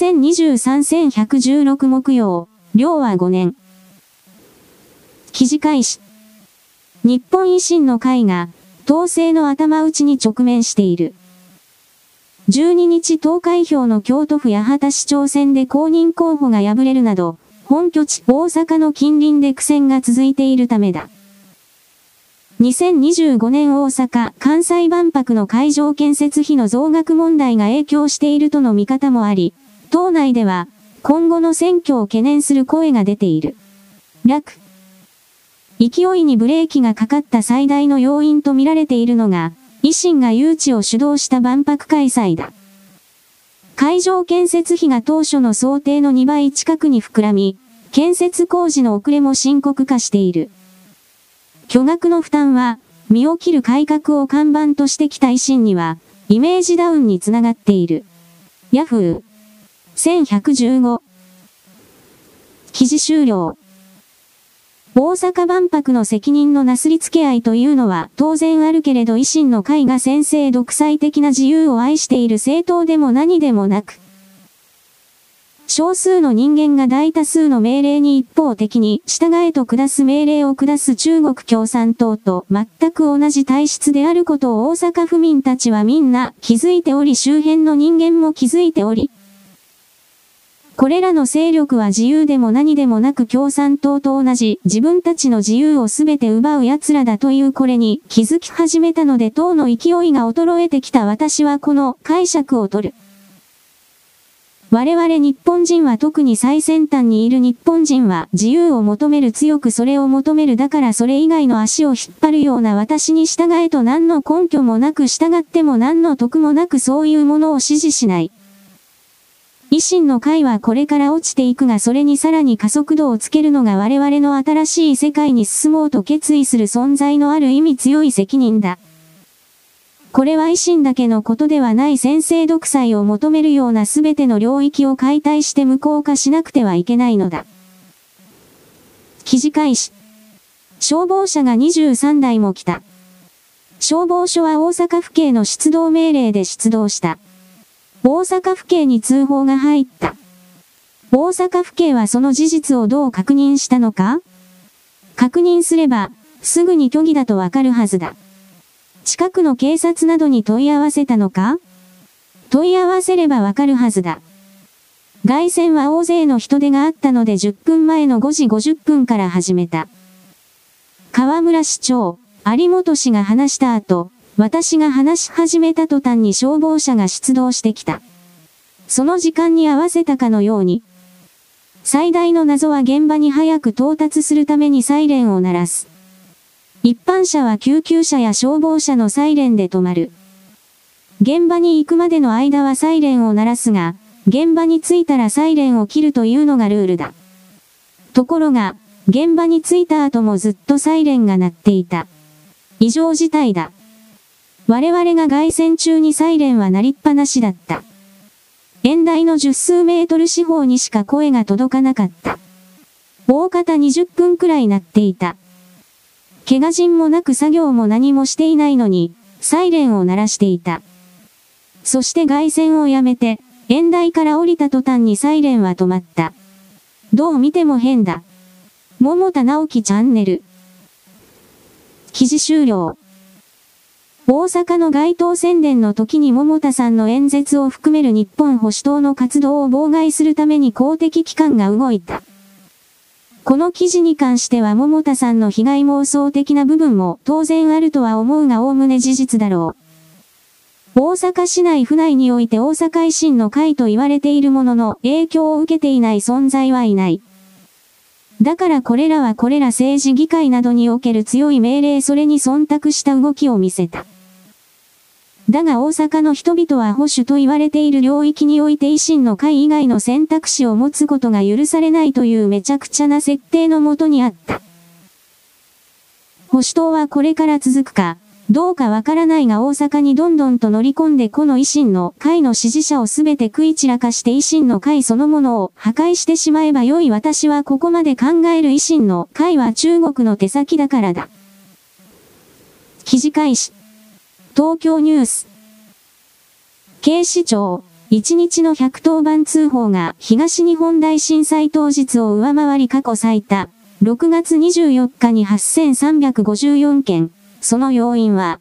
2023-1116木曜、両は5年。記事開始。日本維新の会が、統制の頭打ちに直面している。12日投開票の京都府八幡市長選で公認候補が敗れるなど、本拠地大阪の近隣で苦戦が続いているためだ。2025年大阪・関西万博の会場建設費の増額問題が影響しているとの見方もあり、党内では今後の選挙を懸念する声が出ている。楽。勢いにブレーキがかかった最大の要因と見られているのが、維新が誘致を主導した万博開催だ。会場建設費が当初の想定の2倍近くに膨らみ、建設工事の遅れも深刻化している。巨額の負担は、身を切る改革を看板としてきた維新には、イメージダウンにつながっている。ヤフー。1115。記事終了。大阪万博の責任のなすりつけ合いというのは当然あるけれど維新の会が先制独裁的な自由を愛している政党でも何でもなく、少数の人間が大多数の命令に一方的に従えと下す命令を下す中国共産党と全く同じ体質であることを大阪府民たちはみんな気づいており周辺の人間も気づいており、これらの勢力は自由でも何でもなく共産党と同じ自分たちの自由をすべて奪う奴らだというこれに気づき始めたので党の勢いが衰えてきた私はこの解釈を取る。我々日本人は特に最先端にいる日本人は自由を求める強くそれを求めるだからそれ以外の足を引っ張るような私に従えと何の根拠もなく従っても何の得もなくそういうものを支持しない。維新の会はこれから落ちていくがそれにさらに加速度をつけるのが我々の新しい世界に進もうと決意する存在のある意味強い責任だ。これは維新だけのことではない先制独裁を求めるような全ての領域を解体して無効化しなくてはいけないのだ。記事開始。消防車が23台も来た。消防署は大阪府警の出動命令で出動した。大阪府警に通報が入った。大阪府警はその事実をどう確認したのか？確認すれば、すぐに虚偽だとわかるはずだ。近くの警察などに問い合わせたのか？問い合わせればわかるはずだ。外線は大勢の人手があったので10分前の5時50分から始めた。河村市長、有本氏が話した後、私が話し始めた途端に消防車が出動してきた。その時間に合わせたかのように、最大の謎は現場に早く到達するためにサイレンを鳴らす。一般車は救急車や消防車のサイレンで止まる。現場に行くまでの間はサイレンを鳴らすが、現場に着いたらサイレンを切るというのがルールだ。ところが、現場に着いた後もずっとサイレンが鳴っていた。異常事態だ。我々が外線中にサイレンは鳴りっぱなしだった。遠台の十数メートル四方にしか声が届かなかった。大方20分くらい鳴っていた。怪我人もなく作業も何もしていないのに、サイレンを鳴らしていた。そして外線をやめて、遠台から降りた途端にサイレンは止まった。どう見ても変だ。桃田直樹チャンネル。記事終了。大阪の街頭宣伝の時に桃田さんの演説を含める日本保守党の活動を妨害するために公的機関が動いた。この記事に関しては桃田さんの被害妄想的な部分も当然あるとは思うが概ね事実だろう。大阪市内府内において大阪維新の会と言われているものの影響を受けていない存在はいない。だからこれらはこれら政治議会などにおける強い命令それに忖度した動きを見せた。だが大阪の人々は保守と言われている領域において維新の会以外の選択肢を持つことが許されないというめちゃくちゃな設定のもとにあった。保守党はこれから続くか、どうかわからないが大阪にどんどんと乗り込んでこの維新の会の支持者をすべて食い散らかして維新の会そのものを破壊してしまえば良い私はここまで考える維新の会は中国の手先だからだ。記事開始。東京ニュース。警視庁、1日の110番通報が東日本大震災当日を上回り過去最多。6月24日に8354件。その要因は、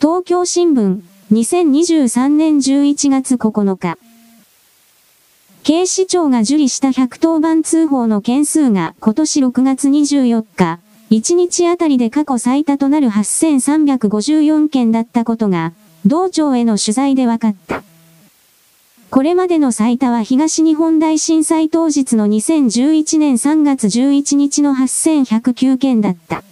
東京新聞、2023年11月9日。警視庁が受理した110番通報の件数が今年6月24日、1日あたりで過去最多となる8354件だったことが、同庁への取材で分かった。これまでの最多は東日本大震災当日の2011年3月11日の8109件だった。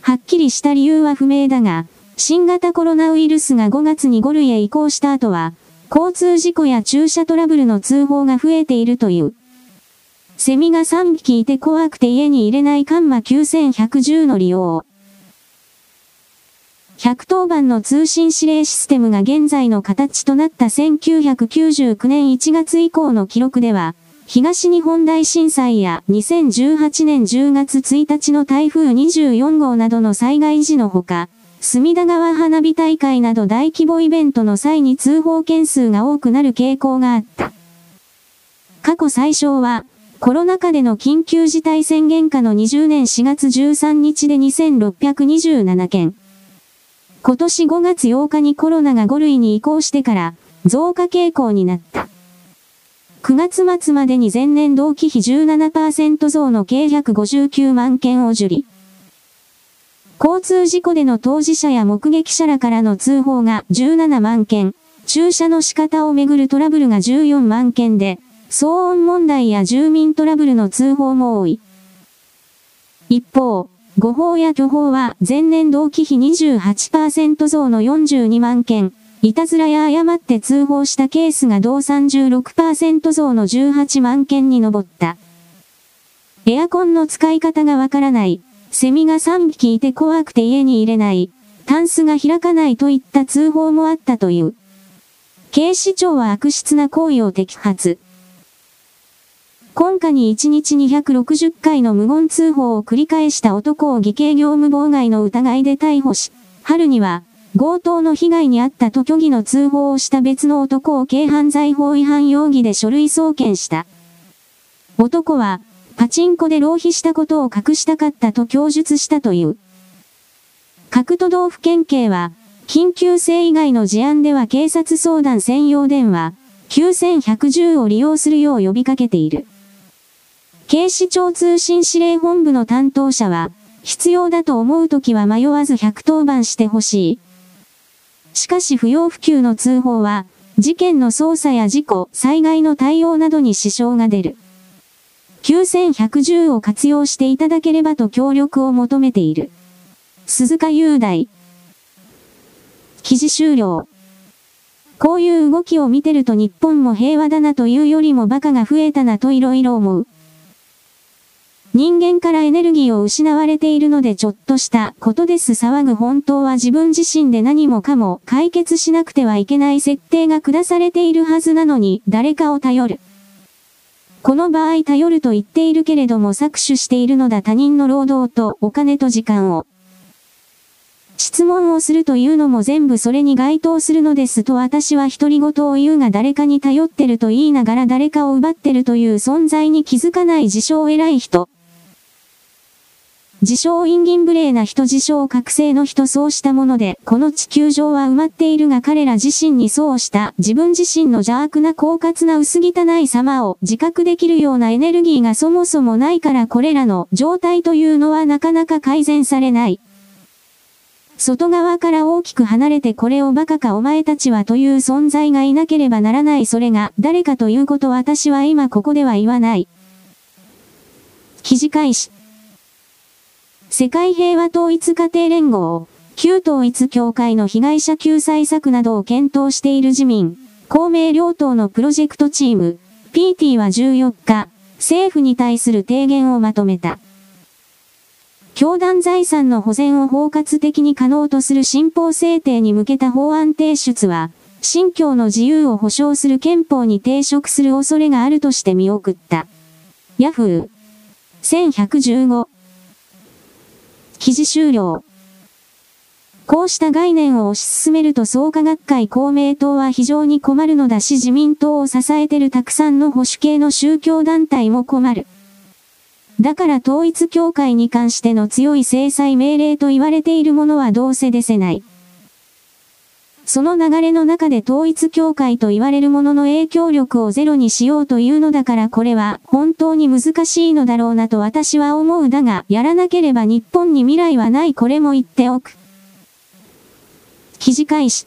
はっきりした理由は不明だが、新型コロナウイルスが5月に5類へ移行した後は、交通事故や駐車トラブルの通報が増えているという。セミが3匹いて怖くて家に入れないカンマ9110の利用。110番の通信指令システムが現在の形となった1999年1月以降の記録では、東日本大震災や2018年10月1日の台風24号などの災害時のほか、隅田川花火大会など大規模イベントの際に通報件数が多くなる傾向があった。過去最小は、コロナ禍での緊急事態宣言下の20年4月13日で2627件。今年5月8日にコロナが5類に移行してから増加傾向になった。9月末までに前年同期比17%増の計159万件を受理。交通事故での当事者や目撃者らからの通報が17万件、駐車の仕方をめぐるトラブルが14万件で、騒音問題や住民トラブルの通報も多い。一方、誤報や巨報は前年同期比28%増の42万件、いたずらや誤って通報したケースが同36%増の18万件に上った。エアコンの使い方がわからない、セミが3匹いて怖くて家に入れない、タンスが開かないといった通報もあったという。警視庁は悪質な行為を摘発。今夏に1日260回の無言通報を繰り返した男を偽計業務妨害の疑いで逮捕し、春には、強盗の被害に遭ったと虚偽の通報をした別の男を軽犯罪法違反容疑で書類送検した。男は、パチンコで浪費したことを隠したかったと供述したという。各都道府県警は、緊急性以外の事案では警察相談専用電話、9110を利用するよう呼びかけている。警視庁通信指令本部の担当者は、必要だと思うときは迷わず110番してほしい。しかし不要不急の通報は、事件の捜査や事故、災害の対応などに支障が出る。9110を活用していただければと協力を求めている。鈴鹿雄大。記事終了。こういう動きを見てると日本も平和だなというよりも馬鹿が増えたなと色々思う。人間からエネルギーを失われているのでちょっとしたことです騒ぐ本当は自分自身で何もかも解決しなくてはいけない設定が下されているはずなのに誰かを頼る。この場合頼ると言っているけれども搾取しているのだ他人の労働とお金と時間を。質問をするというのも全部それに該当するのですと私は独り言を言うが誰かに頼ってると言いながら誰かを奪ってるという存在に気づかない自称偉い人。自称陰銀無礼な人自称覚醒の人そうしたもので、この地球上は埋まっているが彼ら自身にそうした自分自身の邪悪な狡猾な薄汚い様を自覚できるようなエネルギーがそもそもないからこれらの状態というのはなかなか改善されない。外側から大きく離れてこれをバカかお前たちはという存在がいなければならないそれが誰かということ私は今ここでは言わない。記事開始。世界平和統一家庭連合、旧統一協会の被害者救済策などを検討している自民、公明両党のプロジェクトチーム、PT は14日、政府に対する提言をまとめた。教団財産の保全を包括的に可能とする新法制定に向けた法案提出は、信教の自由を保障する憲法に抵触する恐れがあるとして見送った。ヤフー1115記事終了。こうした概念を推し進めると創価学会公明党は非常に困るのだし自民党を支えてるたくさんの保守系の宗教団体も困る。だから統一教会に関しての強い制裁命令と言われているものはどうせ出せない。その流れの中で統一教会と言われるものの影響力をゼロにしようというのだからこれは本当に難しいのだろうなと私は思うだが、やらなければ日本に未来はないこれも言っておく。記事開始。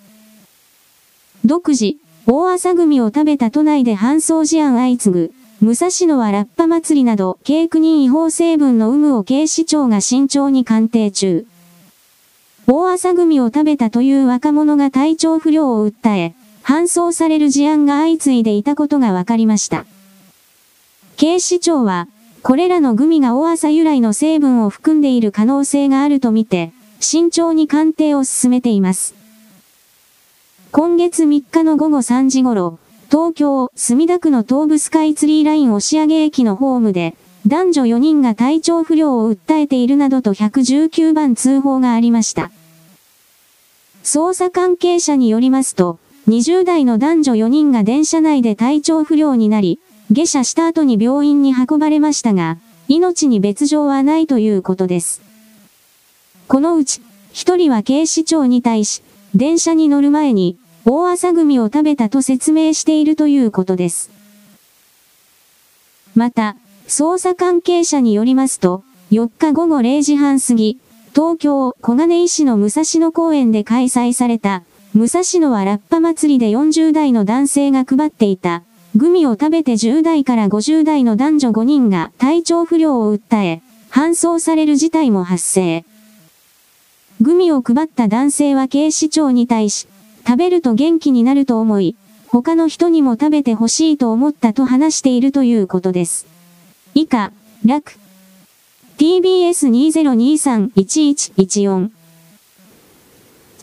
独自、大朝組を食べた都内で搬送事案相次ぐ。武蔵野はラッパ祭りなど、軽苦人違法成分の有無を警視庁が慎重に鑑定中。大朝組を食べたという若者が体調不良を訴え、搬送される事案が相次いでいたことが分かりました。警視庁は、これらのグミが大朝由来の成分を含んでいる可能性があるとみて、慎重に鑑定を進めています。今月3日の午後3時頃、東京、墨田区の東部スカイツリーライン押上駅のホームで、男女4人が体調不良を訴えているなどと119番通報がありました。捜査関係者によりますと、20代の男女4人が電車内で体調不良になり、下車した後に病院に運ばれましたが、命に別状はないということです。このうち、1人は警視庁に対し、電車に乗る前に、大朝組を食べたと説明しているということです。また、捜査関係者によりますと、4日午後0時半過ぎ、東京小金井市の武蔵野公園で開催された、武蔵野はラッパ祭りで40代の男性が配っていた、グミを食べて10代から50代の男女5人が体調不良を訴え、搬送される事態も発生。グミを配った男性は警視庁に対し、食べると元気になると思い、他の人にも食べてほしいと思ったと話しているということです。以下、楽。Tbs2023-1114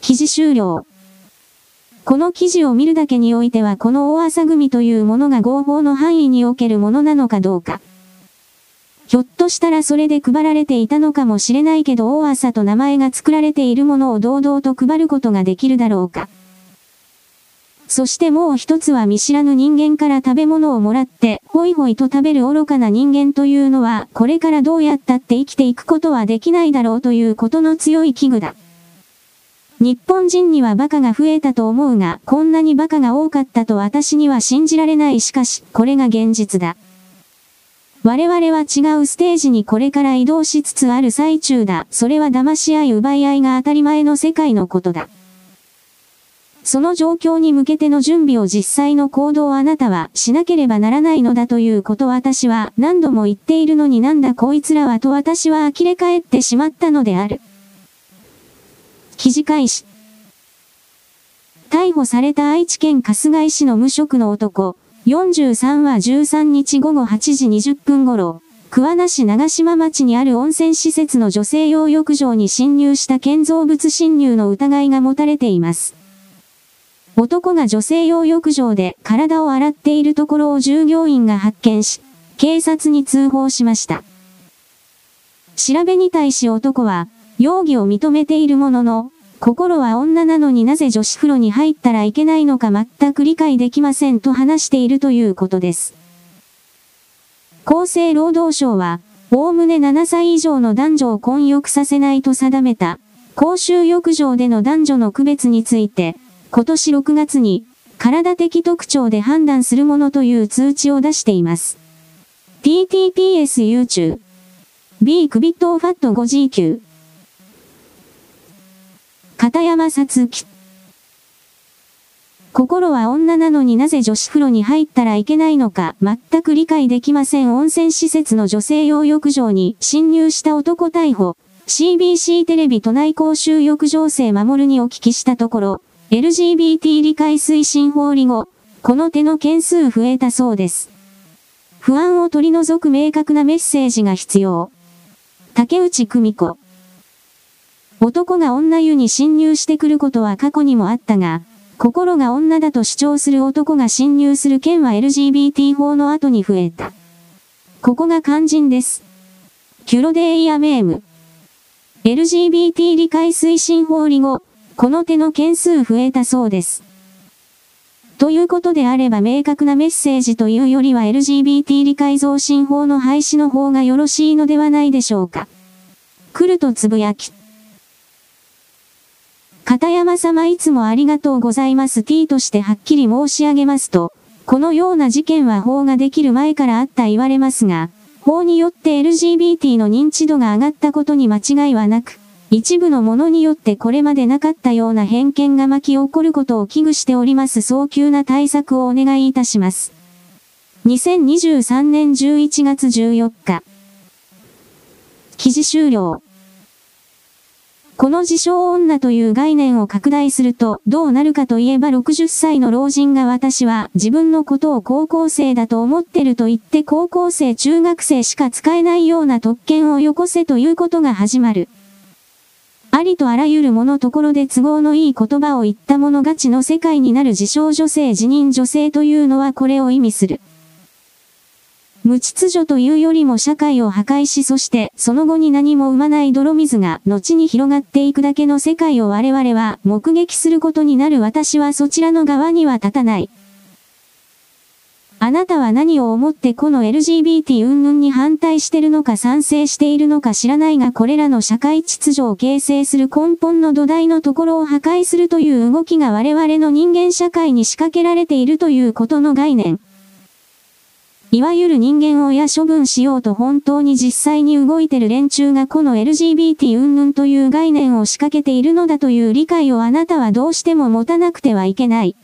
記事終了。この記事を見るだけにおいてはこの大朝組というものが合法の範囲におけるものなのかどうか。ひょっとしたらそれで配られていたのかもしれないけど大朝と名前が作られているものを堂々と配ることができるだろうか。そしてもう一つは見知らぬ人間から食べ物をもらって、ほいほいと食べる愚かな人間というのは、これからどうやったって生きていくことはできないだろうということの強い危惧だ。日本人にはバカが増えたと思うが、こんなにバカが多かったと私には信じられないしかし、これが現実だ。我々は違うステージにこれから移動しつつある最中だ。それは騙し合い奪い合いが当たり前の世界のことだ。その状況に向けての準備を実際の行動をあなたはしなければならないのだということ私は何度も言っているのになんだこいつらはと私は呆れ返ってしまったのである。記事開始。逮捕された愛知県春日井市の無職の男、43は13日午後8時20分頃、桑名市長島町にある温泉施設の女性用浴場に侵入した建造物侵入の疑いが持たれています。男が女性用浴場で体を洗っているところを従業員が発見し、警察に通報しました。調べに対し男は、容疑を認めているものの、心は女なのになぜ女子風呂に入ったらいけないのか全く理解できませんと話しているということです。厚生労働省は、おおむね7歳以上の男女を混浴させないと定めた、公衆浴場での男女の区別について、今年6月に、体的特徴で判断するものという通知を出しています。TTPS YouTube B クビットファット 5G 片山さつき心は女なのになぜ女子風呂に入ったらいけないのか全く理解できません。温泉施設の女性用浴場に侵入した男逮捕。CBC テレビ都内公衆浴場生守にお聞きしたところ、LGBT 理解推進法理後、この手の件数増えたそうです。不安を取り除く明確なメッセージが必要。竹内久美子。男が女湯に侵入してくることは過去にもあったが、心が女だと主張する男が侵入する件は LGBT 法の後に増えた。ここが肝心です。キュロデイヤメーム。LGBT 理解推進法理後、この手の件数増えたそうです。ということであれば明確なメッセージというよりは LGBT 理解増進法の廃止の方がよろしいのではないでしょうか。来るとつぶやき。片山様いつもありがとうございます T としてはっきり申し上げますと、このような事件は法ができる前からあった言われますが、法によって LGBT の認知度が上がったことに間違いはなく、一部のものによってこれまでなかったような偏見が巻き起こることを危惧しております早急な対策をお願いいたします。2023年11月14日。記事終了。この自称女という概念を拡大するとどうなるかといえば60歳の老人が私は自分のことを高校生だと思ってると言って高校生中学生しか使えないような特権をよこせということが始まる。ありとあらゆるものところで都合のいい言葉を言った者勝ちの世界になる自称女性自認女性というのはこれを意味する。無秩序というよりも社会を破壊しそしてその後に何も生まない泥水が後に広がっていくだけの世界を我々は目撃することになる私はそちらの側には立たない。あなたは何を思ってこの LGBT 云々に反対してるのか賛成しているのか知らないがこれらの社会秩序を形成する根本の土台のところを破壊するという動きが我々の人間社会に仕掛けられているということの概念。いわゆる人間を親処分しようと本当に実際に動いてる連中がこの LGBT 云々という概念を仕掛けているのだという理解をあなたはどうしても持たなくてはいけない。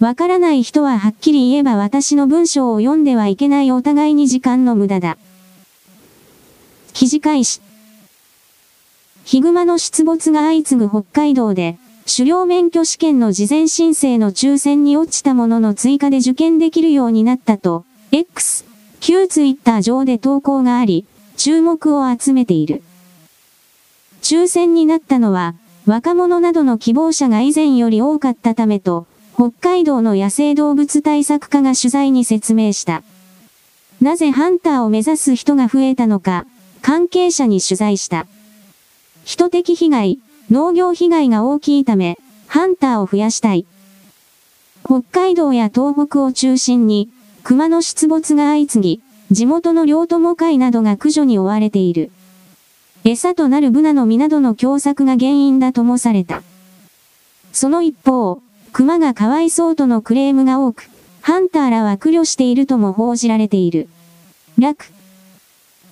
わからない人ははっきり言えば私の文章を読んではいけないお互いに時間の無駄だ。記事開始。ヒグマの出没が相次ぐ北海道で、狩猟免許試験の事前申請の抽選に落ちたものの追加で受験できるようになったと、X、旧ツイッター上で投稿があり、注目を集めている。抽選になったのは、若者などの希望者が以前より多かったためと、北海道の野生動物対策課が取材に説明した。なぜハンターを目指す人が増えたのか、関係者に取材した。人的被害、農業被害が大きいため、ハンターを増やしたい。北海道や東北を中心に、熊の出没が相次ぎ、地元の両友会などが駆除に追われている。餌となるブナの実などの凶作が原因だともされた。その一方、熊がかわいそうとのクレームが多く、ハンターらは苦慮しているとも報じられている。楽。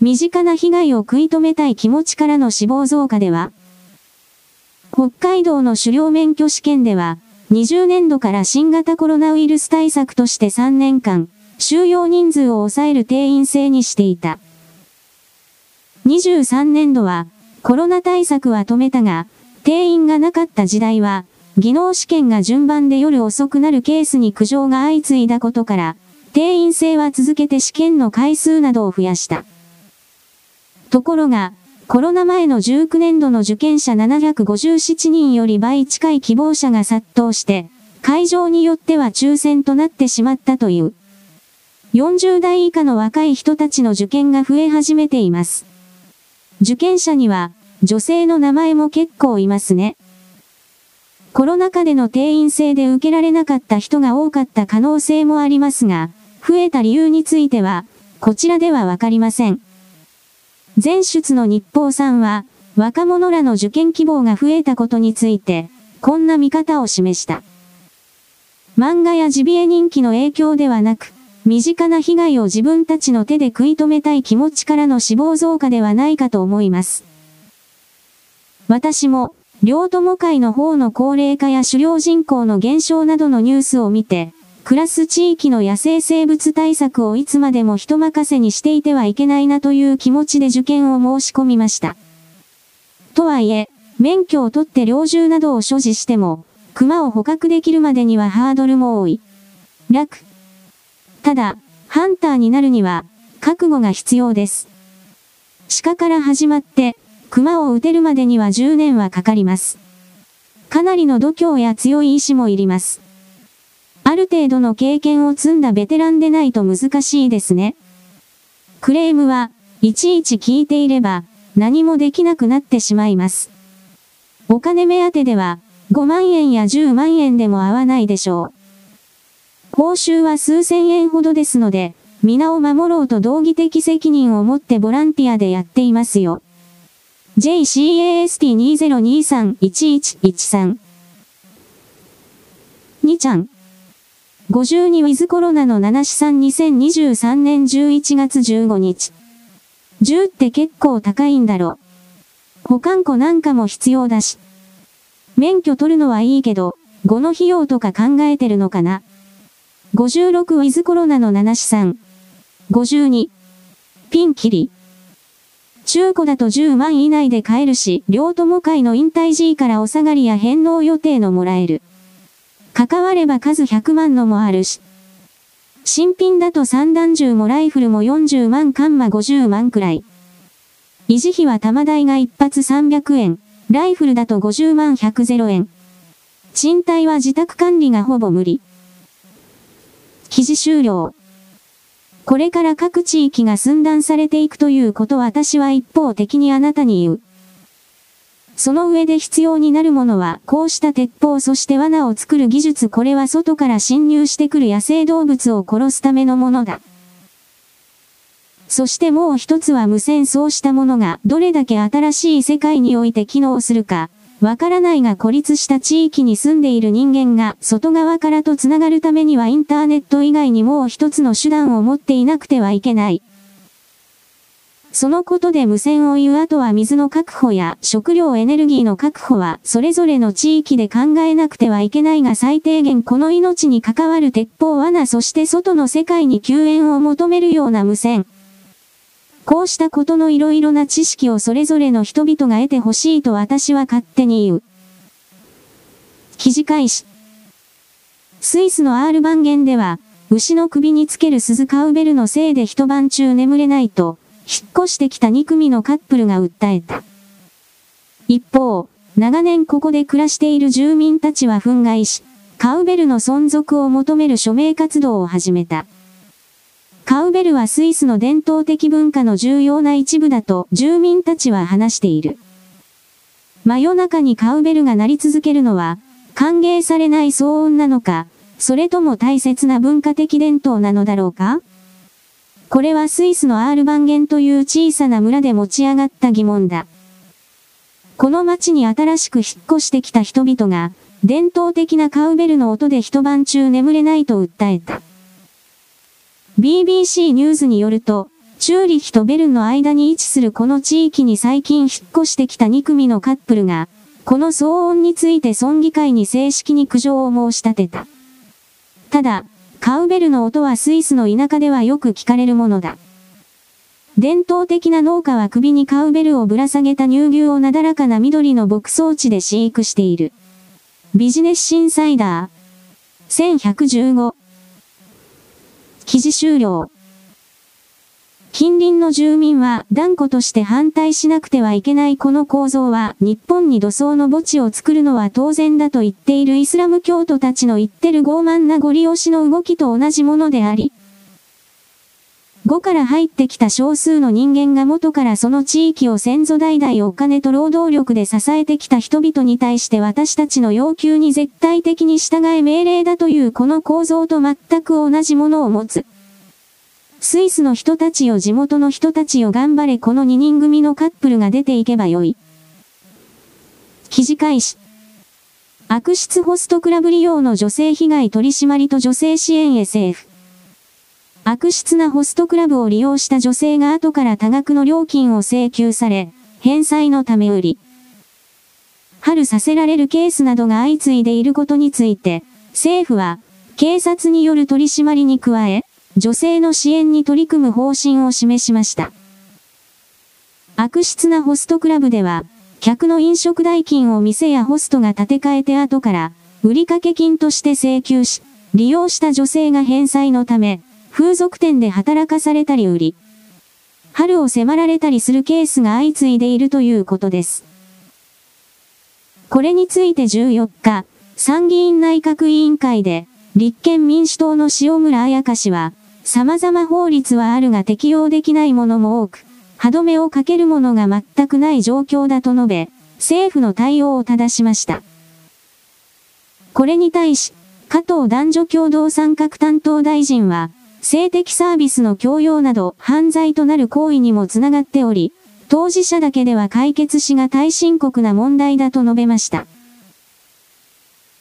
身近な被害を食い止めたい気持ちからの死亡増加では、北海道の狩猟免許試験では、20年度から新型コロナウイルス対策として3年間、収容人数を抑える定員制にしていた。23年度は、コロナ対策は止めたが、定員がなかった時代は、技能試験が順番で夜遅くなるケースに苦情が相次いだことから、定員制は続けて試験の回数などを増やした。ところが、コロナ前の19年度の受験者757人より倍近い希望者が殺到して、会場によっては抽選となってしまったという。40代以下の若い人たちの受験が増え始めています。受験者には、女性の名前も結構いますね。コロナ禍での定員制で受けられなかった人が多かった可能性もありますが、増えた理由については、こちらではわかりません。前出の日報さんは、若者らの受験希望が増えたことについて、こんな見方を示した。漫画やジビエ人気の影響ではなく、身近な被害を自分たちの手で食い止めたい気持ちからの死亡増加ではないかと思います。私も、両友会の方の高齢化や狩猟人口の減少などのニュースを見て、暮らす地域の野生生物対策をいつまでも人任せにしていてはいけないなという気持ちで受験を申し込みました。とはいえ、免許を取って猟銃などを所持しても、熊を捕獲できるまでにはハードルも多い。楽。ただ、ハンターになるには、覚悟が必要です。鹿から始まって、熊を撃てるまでには10年はかかります。かなりの度胸や強い意志もいります。ある程度の経験を積んだベテランでないと難しいですね。クレームは、いちいち聞いていれば、何もできなくなってしまいます。お金目当てでは、5万円や10万円でも合わないでしょう。報酬は数千円ほどですので、皆を守ろうと道義的責任を持ってボランティアでやっていますよ。JCAST2023-1113 2ちゃん。52ウィズコロナの7資産2023年11月15日。10って結構高いんだろ。保管庫なんかも必要だし。免許取るのはいいけど、5の費用とか考えてるのかな。56ウィズコロナの7資産。52。ピンキリ。中古だと10万以内で買えるし、両友会の引退 G からお下がりや返納予定のもらえる。関われば数100万のもあるし。新品だと散弾銃もライフルも40万カンマ50万くらい。維持費は玉代が一発300円。ライフルだと50万100円。賃貸は自宅管理がほぼ無理。記事終了。これから各地域が寸断されていくということ私は一方的にあなたに言う。その上で必要になるものは、こうした鉄砲そして罠を作る技術これは外から侵入してくる野生動物を殺すためのものだ。そしてもう一つは無線そうしたものがどれだけ新しい世界において機能するか、わからないが孤立した地域に住んでいる人間が外側からと繋がるためにはインターネット以外にもう一つの手段を持っていなくてはいけない。そのことで無線を言うあとは水の確保や食料エネルギーの確保はそれぞれの地域で考えなくてはいけないが最低限この命に関わる鉄砲罠そして外の世界に救援を求めるような無線。こうしたことのいろいろな知識をそれぞれの人々が得てほしいと私は勝手に言う。記事開始。スイスのアール番言では、牛の首につける鈴カウベルのせいで一晩中眠れないと、引っ越してきた2組のカップルが訴えた。一方、長年ここで暮らしている住民たちは憤慨し、カウベルの存続を求める署名活動を始めた。カウベルはスイスの伝統的文化の重要な一部だと住民たちは話している。真夜中にカウベルが鳴り続けるのは、歓迎されない騒音なのか、それとも大切な文化的伝統なのだろうか？これはスイスのアールバンゲンという小さな村で持ち上がった疑問だ。この町に新しく引っ越してきた人々が、伝統的なカウベルの音で一晩中眠れないと訴えた。BBC ニュースによると、チューリヒとベルンの間に位置するこの地域に最近引っ越してきた2組のカップルが、この騒音について村議会に正式に苦情を申し立てた。ただ、カウベルの音はスイスの田舎ではよく聞かれるものだ。伝統的な農家は首にカウベルをぶら下げた乳牛をなだらかな緑の牧草地で飼育している。ビジネスシンサイダー。1115記事終了。近隣の住民は断固として反対しなくてはいけないこの構造は日本に土葬の墓地を作るのは当然だと言っているイスラム教徒たちの言ってる傲慢なご利用しの動きと同じものであり、5から入ってきた少数の人間が元からその地域を先祖代々お金と労働力で支えてきた人々に対して私たちの要求に絶対的に従え命令だというこの構造と全く同じものを持つ。スイスの人たちよ地元の人たちよ頑張れこの2人組のカップルが出ていけばよい。記事開始。悪質ホストクラブ利用の女性被害取締りと女性支援 SF。悪質なホストクラブを利用した女性が後から多額の料金を請求され、返済のため売り。春させられるケースなどが相次いでいることについて、政府は、警察による取り締まりに加え、女性の支援に取り組む方針を示しました。悪質なホストクラブでは、客の飲食代金を店やホストが立て替えて後から、売掛金として請求し、利用した女性が返済のため、風俗店で働かされたり売り、春を迫られたりするケースが相次いでいるということです。これについて14日、参議院内閣委員会で、立憲民主党の塩村彩香氏は、様々法律はあるが適用できないものも多く、歯止めをかけるものが全くない状況だと述べ、政府の対応を正しました。これに対し、加藤男女共同参画担当大臣は、性的サービスの強要など犯罪となる行為にもつながっており、当事者だけでは解決しが大深刻な問題だと述べました。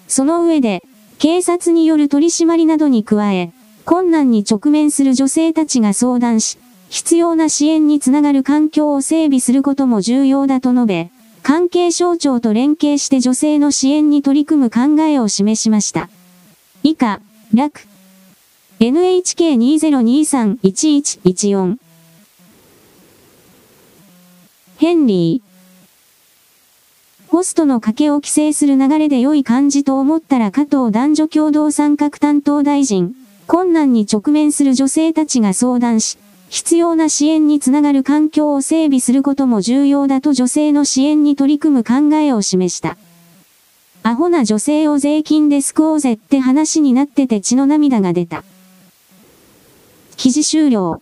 その上で、警察による取り締まりなどに加え、困難に直面する女性たちが相談し、必要な支援につながる環境を整備することも重要だと述べ、関係省庁と連携して女性の支援に取り組む考えを示しました。以下、楽。NHK2023-1114。ヘンリー。ホストの賭けを規制する流れで良い感じと思ったら加藤男女共同参画担当大臣。困難に直面する女性たちが相談し、必要な支援につながる環境を整備することも重要だと女性の支援に取り組む考えを示した。アホな女性を税金で救おうぜって話になってて血の涙が出た。記事終了。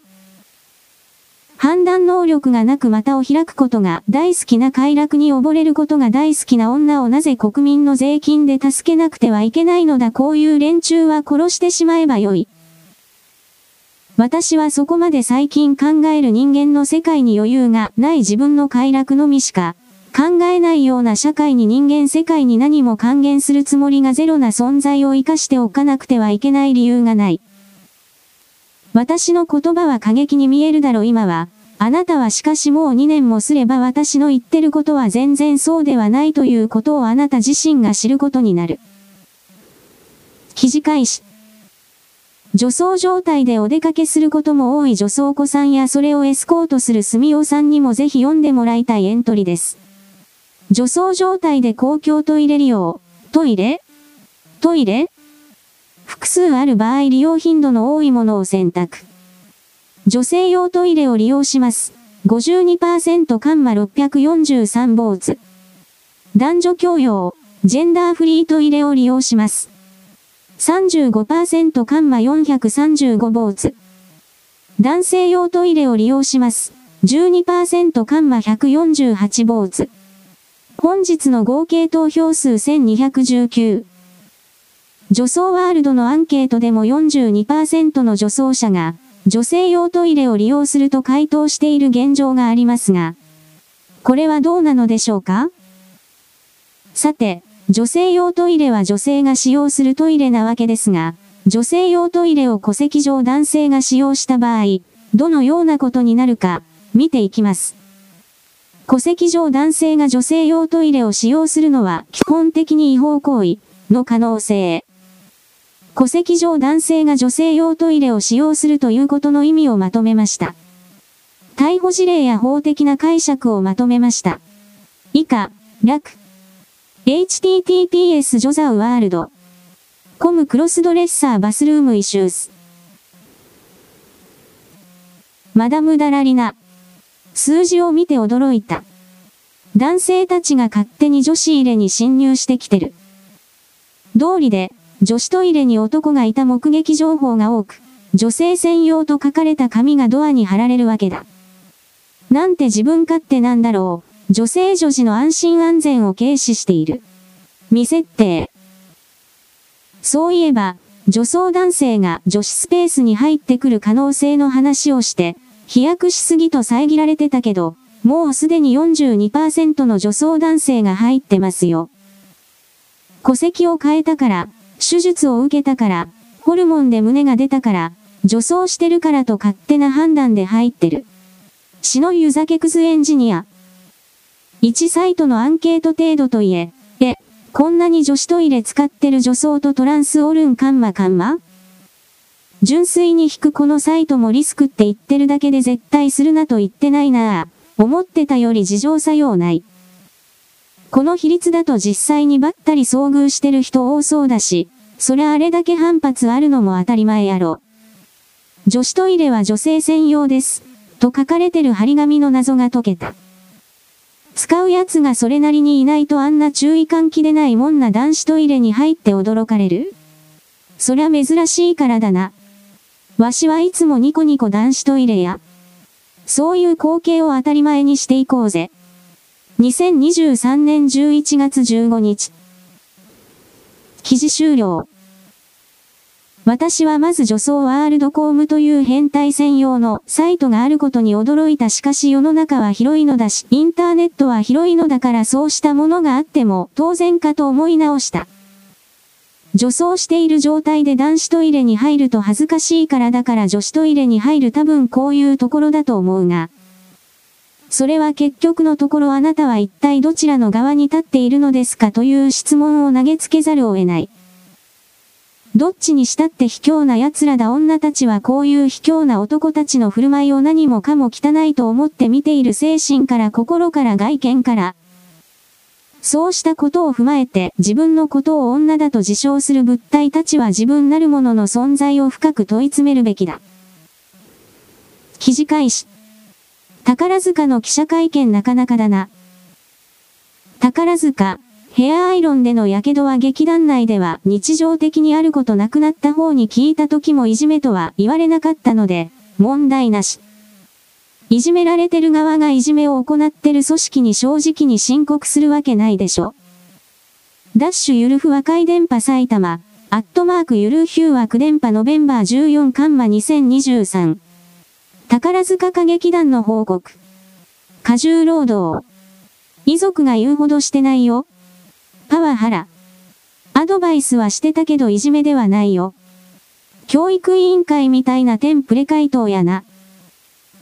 判断能力がなく股を開くことが大好きな快楽に溺れることが大好きな女をなぜ国民の税金で助けなくてはいけないのだこういう連中は殺してしまえばよい。私はそこまで最近考える人間の世界に余裕がない自分の快楽のみしか考えないような社会に人間世界に何も還元するつもりがゼロな存在を活かしておかなくてはいけない理由がない。私の言葉は過激に見えるだろ今は。あなたはしかしもう2年もすれば私の言ってることは全然そうではないということをあなた自身が知ることになる。記事開始。女装状態でお出かけすることも多い女装子さんやそれをエスコートする住尾さんにもぜひ読んでもらいたいエントリーです。女装状態で公共トイレ利用。トイレ？トイレ？複数ある場合利用頻度の多いものを選択。女性用トイレを利用します。52%カンマ643ボーツ。男女共用、ジェンダーフリートイレを利用します。35%カンマ435ボーツ。男性用トイレを利用します。12%カンマ148ボーツ。本日の合計投票数1219。女装ワールドのアンケートでも42%の女装者が、女性用トイレを利用すると回答している現状がありますが、これはどうなのでしょうか？さて、女性用トイレは女性が使用するトイレなわけですが、女性用トイレを戸籍上男性が使用した場合、どのようなことになるか、見ていきます。戸籍上男性が女性用トイレを使用するのは基本的に違法行為の可能性。戸籍上男性が女性用トイレを使用するということの意味をまとめました。逮捕事例や法的な解釈をまとめました。以下、楽。https ジョザウワールド。コムクロスドレッサーバスルームイシュース。マダムダラリナ。数字を見て驚いた。男性たちが勝手に女子入れに侵入してきてる。通りで、女子トイレに男がいた目撃情報が多く、女性専用と書かれた紙がドアに貼られるわけだ。なんて自分勝手なんだろう。女性女児の安心安全を軽視している。未設定。そういえば、女装男性が女子スペースに入ってくる可能性の話をして、飛躍しすぎと遮られてたけど、もうすでに42%の女装男性が入ってますよ。戸籍を変えたから、手術を受けたから、ホルモンで胸が出たから、女装してるからと勝手な判断で入ってる。死の湯酒くずエンジニア。1サイトのアンケート程度といえ、え、こんなに女子トイレ使ってる女装とトランスオルンカンマカンマ？純粋に引くこのサイトもリスクって言ってるだけで絶対するなと言ってないなぁ。思ってたより事情作用ない。この比率だと実際にばったり遭遇してる人多そうだし、そりゃあれだけ反発あるのも当たり前やろ。女子トイレは女性専用です。と書かれてる張り紙の謎が解けた。使う奴がそれなりにいないとあんな注意喚起でないもんな男子トイレに入って驚かれるそりゃ珍しいからだな。わしはいつもニコニコ男子トイレや。そういう光景を当たり前にしていこうぜ。2023年11月15日。記事終了。私はまず女装ワールドコームという変態専用のサイトがあることに驚いたしかし世の中は広いのだし、インターネットは広いのだからそうしたものがあっても当然かと思い直した。女装している状態で男子トイレに入ると恥ずかしいからだから女子トイレに入る多分こういうところだと思うが。それは結局のところあなたは一体どちらの側に立っているのですかという質問を投げつけざるを得ない。どっちにしたって卑怯な奴らだ女たちはこういう卑怯な男たちの振る舞いを何もかも汚いと思って見ている精神から心から外見から。そうしたことを踏まえて自分のことを女だと自称する物体たちは自分なるものの存在を深く問い詰めるべきだ。記事開始。宝塚の記者会見なかなかだな。宝塚、ヘアアイロンでの火傷は劇団内では日常的にあることなくなった方に聞いた時もいじめとは言われなかったので、問題なし。いじめられてる側がいじめを行ってる組織に正直に申告するわけないでしょ。ダッシュゆるふ和解電波埼玉、アットマークゆるヒュー枠電波ノベンバー14カンマ2023。宝塚歌劇団の報告。過重労働。遺族が言うほどしてないよ。パワハラ。アドバイスはしてたけどいじめではないよ。教育委員会みたいなテンプレ回答やな。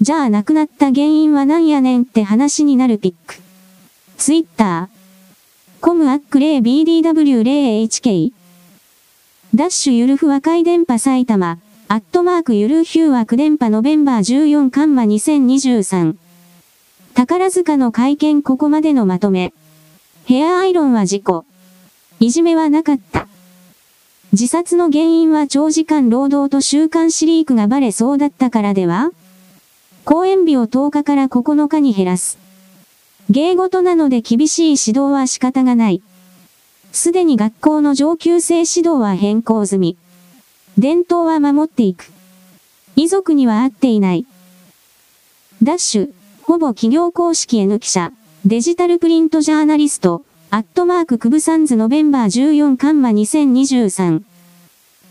じゃあ亡くなった原因は何やねんって話になるピック。ツイッター。コムアック 0BDW0HK。ダッシュゆるふ和解電波埼玉。アットマークゆるヒュー枠電波ノベンバー14カンマ2023。宝塚の会見ここまでのまとめ。ヘアアイロンは事故。いじめはなかった。自殺の原因は長時間労働と週刊シリークがバレそうだったからでは？公演日を10日から9日に減らす。芸事なので厳しい指導は仕方がない。すでに学校の上級生指導は変更済み。伝統は守っていく。遺族には会っていない。ダッシュ、ほぼ企業公式 N 記者。デジタルプリントジャーナリスト、アットマーククブサンズノベンバー14カンマ2023。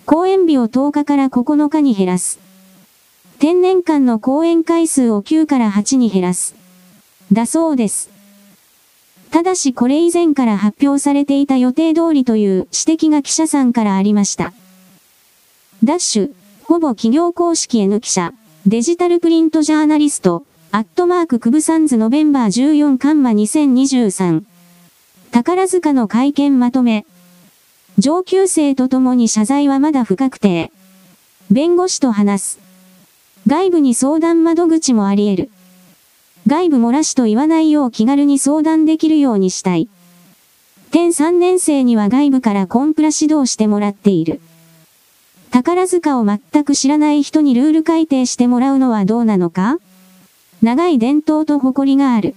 公演日を10日から9日に減らす。天然間の公演回数を9から8に減らす。だそうです。ただしこれ以前から発表されていた予定通りという指摘が記者さんからありました。ダッシュ、ほぼ企業公式 N 記者、デジタルプリントジャーナリスト、アットマーククブサンズノベンバー14カンマ2023。宝塚の会見まとめ。上級生と共に謝罪はまだ不確定。弁護士と話す。外部に相談窓口もあり得る。外部漏らしと言わないよう気軽に相談できるようにしたい。天3年生には外部からコンプラ指導してもらっている。宝塚を全く知らない人にルール改定してもらうのはどうなのか？長い伝統と誇りがある。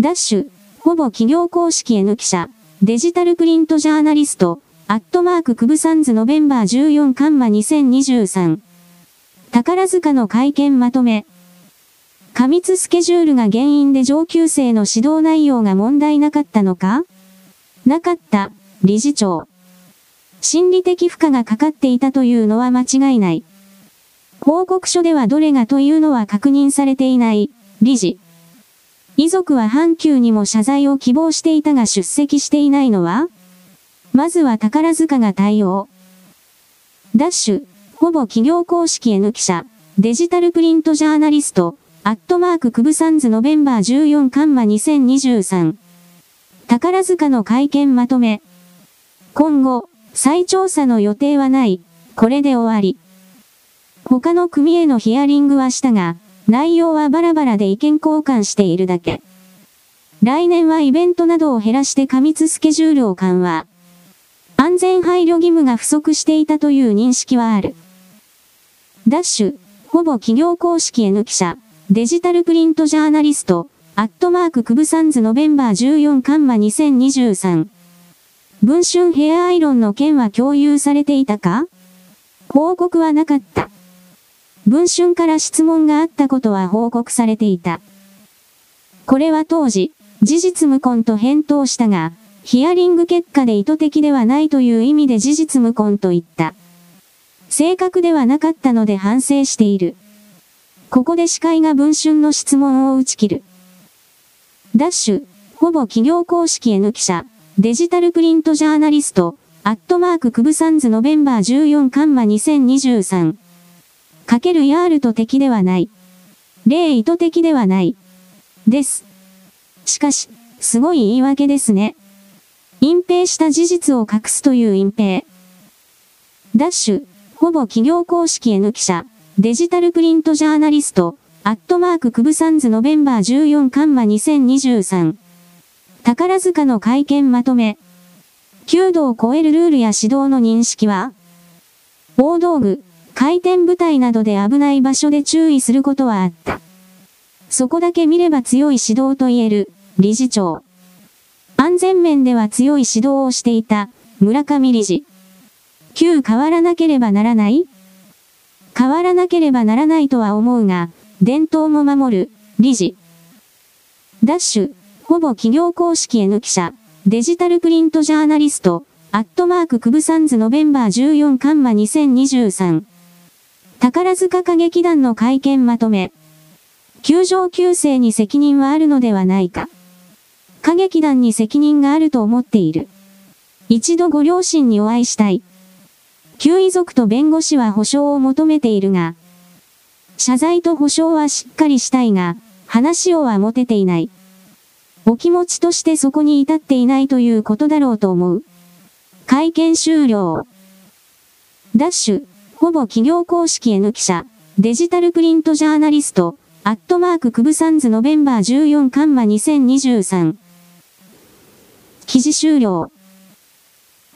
ダッシュ、ほぼ企業公式 N 記者、デジタルプリントジャーナリスト、アットマーククブサンズノベンバー14カンマ2023。宝塚の会見まとめ。過密スケジュールが原因で上級生の指導内容が問題なかったのか？なかった、理事長。心理的負荷がかかっていたというのは間違いない。報告書ではどれがというのは確認されていない、理事。遺族は阪急にも謝罪を希望していたが出席していないのは？まずは宝塚が対応。ダッシュ、ほぼ企業公式 N 記者、デジタルプリントジャーナリスト、アットマーククブサンズノベンバー14カンマ2023。宝塚の会見まとめ。今後、再調査の予定はない。これで終わり。他の組へのヒアリングはしたが、内容はバラバラで意見交換しているだけ。来年はイベントなどを減らして過密スケジュールを緩和。安全配慮義務が不足していたという認識はある。ダッシュ、ほぼ企業公式 N 記者、デジタルプリントジャーナリスト、アットマーククブサンズノベンバー14カンマ2023。文春ヘアアイロンの件は共有されていたか？報告はなかった。文春から質問があったことは報告されていた。これは当時、事実無根と返答したが、ヒアリング結果で意図的ではないという意味で事実無根と言った。正確ではなかったので反省している。ここで司会が文春の質問を打ち切る。ダッシュ、ほぼ企業公式 N 記者、デジタルプリントジャーナリスト、アットマーククブサンズノベンバー14カンマ2023。かけるヤールと敵ではない。例意図的ではない。です。しかし、すごい言い訳ですね。隠蔽した事実を隠すという隠蔽。ダッシュ、ほぼ企業公式 N 記者、デジタルプリントジャーナリスト、アットマーククブサンズノベンバー14カンマ2023。宝塚の会見まとめ。9度を超えるルールや指導の認識は大道具、回転部隊などで危ない場所で注意することはあった。そこだけ見れば強い指導と言える、理事長。安全面では強い指導をしていた、村上理事。旧変わらなければならない変わらなければならないとは思うが、伝統も守る、理事。ダッシュ、ほぼ企業公式 N 記者、デジタルプリントジャーナリスト、アットマーククブサンズノベンバー14カンマ2023。宝塚歌劇団の会見まとめ。球場旧姓に責任はあるのではないか。歌劇団に責任があると思っている。一度ご両親にお会いしたい。旧遺族と弁護士は保証を求めているが、謝罪と保証はしっかりしたいが、話をは持てていない。お気持ちとしてそこに至っていないということだろうと思う。会見終了。ダッシュ、ほぼ企業公式 N 記者、デジタルプリントジャーナリスト、アットマーククブサンズノベンバー14カンマ2023。記事終了。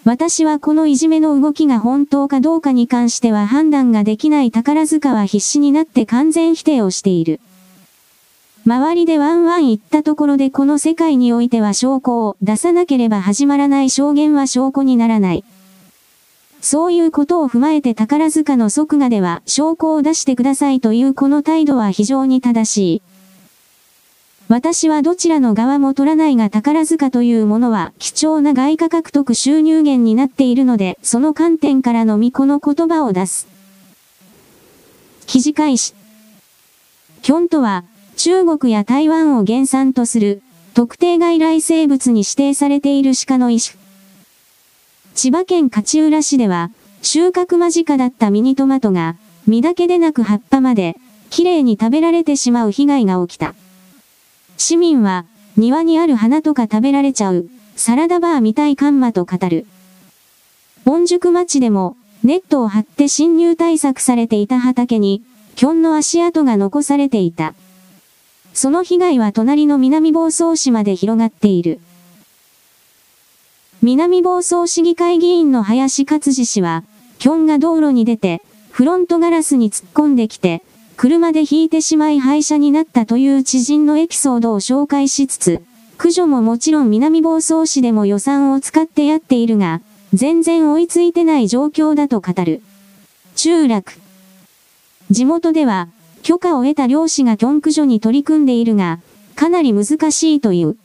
私はこのいじめの動きが本当かどうかに関しては判断ができない宝塚は必死になって完全否定をしている。周りでワンワン言ったところでこの世界においては証拠を出さなければ始まらない証言は証拠にならない。そういうことを踏まえて宝塚の即画では証拠を出してくださいというこの態度は非常に正しい。私はどちらの側も取らないが宝塚というものは貴重な外貨獲得収入源になっているので、その観点からのみこの言葉を出す。記事開始。キョンとは、中国や台湾を原産とする、特定外来生物に指定されている鹿の一種。千葉県勝浦市では、収穫間近だったミニトマトが、実だけでなく葉っぱまで、綺麗に食べられてしまう被害が起きた。市民は、庭にある花とか食べられちゃう、サラダバーみたいカンマと語る。本宿町でも、ネットを張って侵入対策されていた畑に、キョンの足跡が残されていた。その被害は隣の南房総市まで広がっている。南房総市議会議員の林勝治氏は、キョンが道路に出て、フロントガラスに突っ込んできて、車で引いてしまい廃車になったという知人のエピソードを紹介しつつ、駆除ももちろん南房総市でも予算を使ってやっているが、全然追いついてない状況だと語る。中落。地元では、許可を得た漁師がキョン駆除に取り組んでいるが、かなり難しいという。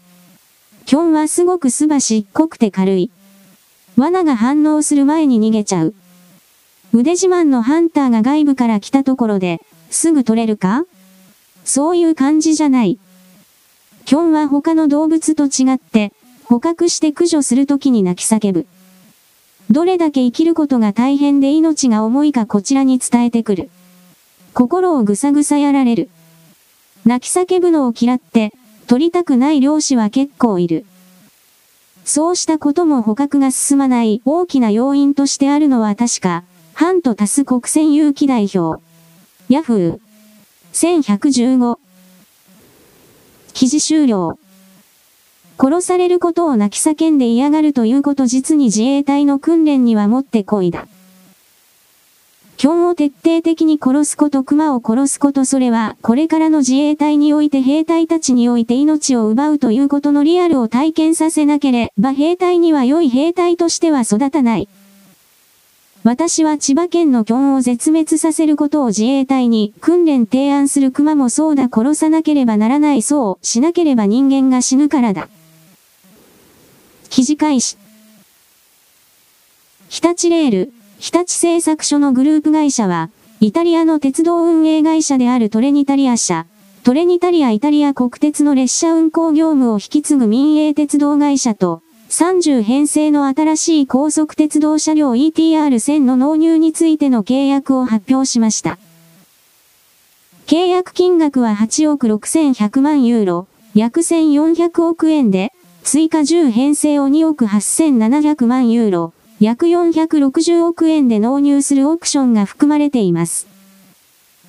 キョンはすごくすばしっこくて軽い。罠が反応する前に逃げちゃう。腕自慢のハンターが外部から来たところで、すぐ取れるか？そういう感じじゃない。キョンは他の動物と違って、捕獲して駆除するときに泣き叫ぶ。どれだけ生きることが大変で命が重いかこちらに伝えてくる。心をぐさぐさやられる。泣き叫ぶのを嫌って、取りたくない漁師は結構いる。そうしたことも捕獲が進まない大きな要因としてあるのは確か、ハントタス国選有機代表。ヤフー。1115。記事終了。殺されることを泣き叫んで嫌がるということ実に自衛隊の訓練にはもってこいだ。キョンを徹底的に殺すこと、熊を殺すこと、それは、これからの自衛隊において兵隊たちにおいて命を奪うということのリアルを体験させなければ兵隊には良い兵隊としては育たない。私は千葉県のキョンを絶滅させることを自衛隊に訓練提案する熊もそうだ殺さなければならないそうしなければ人間が死ぬからだ。記事開始。日立レール、日立製作所のグループ会社は、イタリアの鉄道運営会社であるトレニタリア社、トレニタリアイタリア国鉄の列車運行業務を引き継ぐ民営鉄道会社と、30編成の新しい高速鉄道車両 ETR1000 の納入についての契約を発表しました。契約金額は8億6100万ユーロ、約1400億円で、追加10編成を2億8700万ユーロ、約460億円で納入するオプションが含まれています。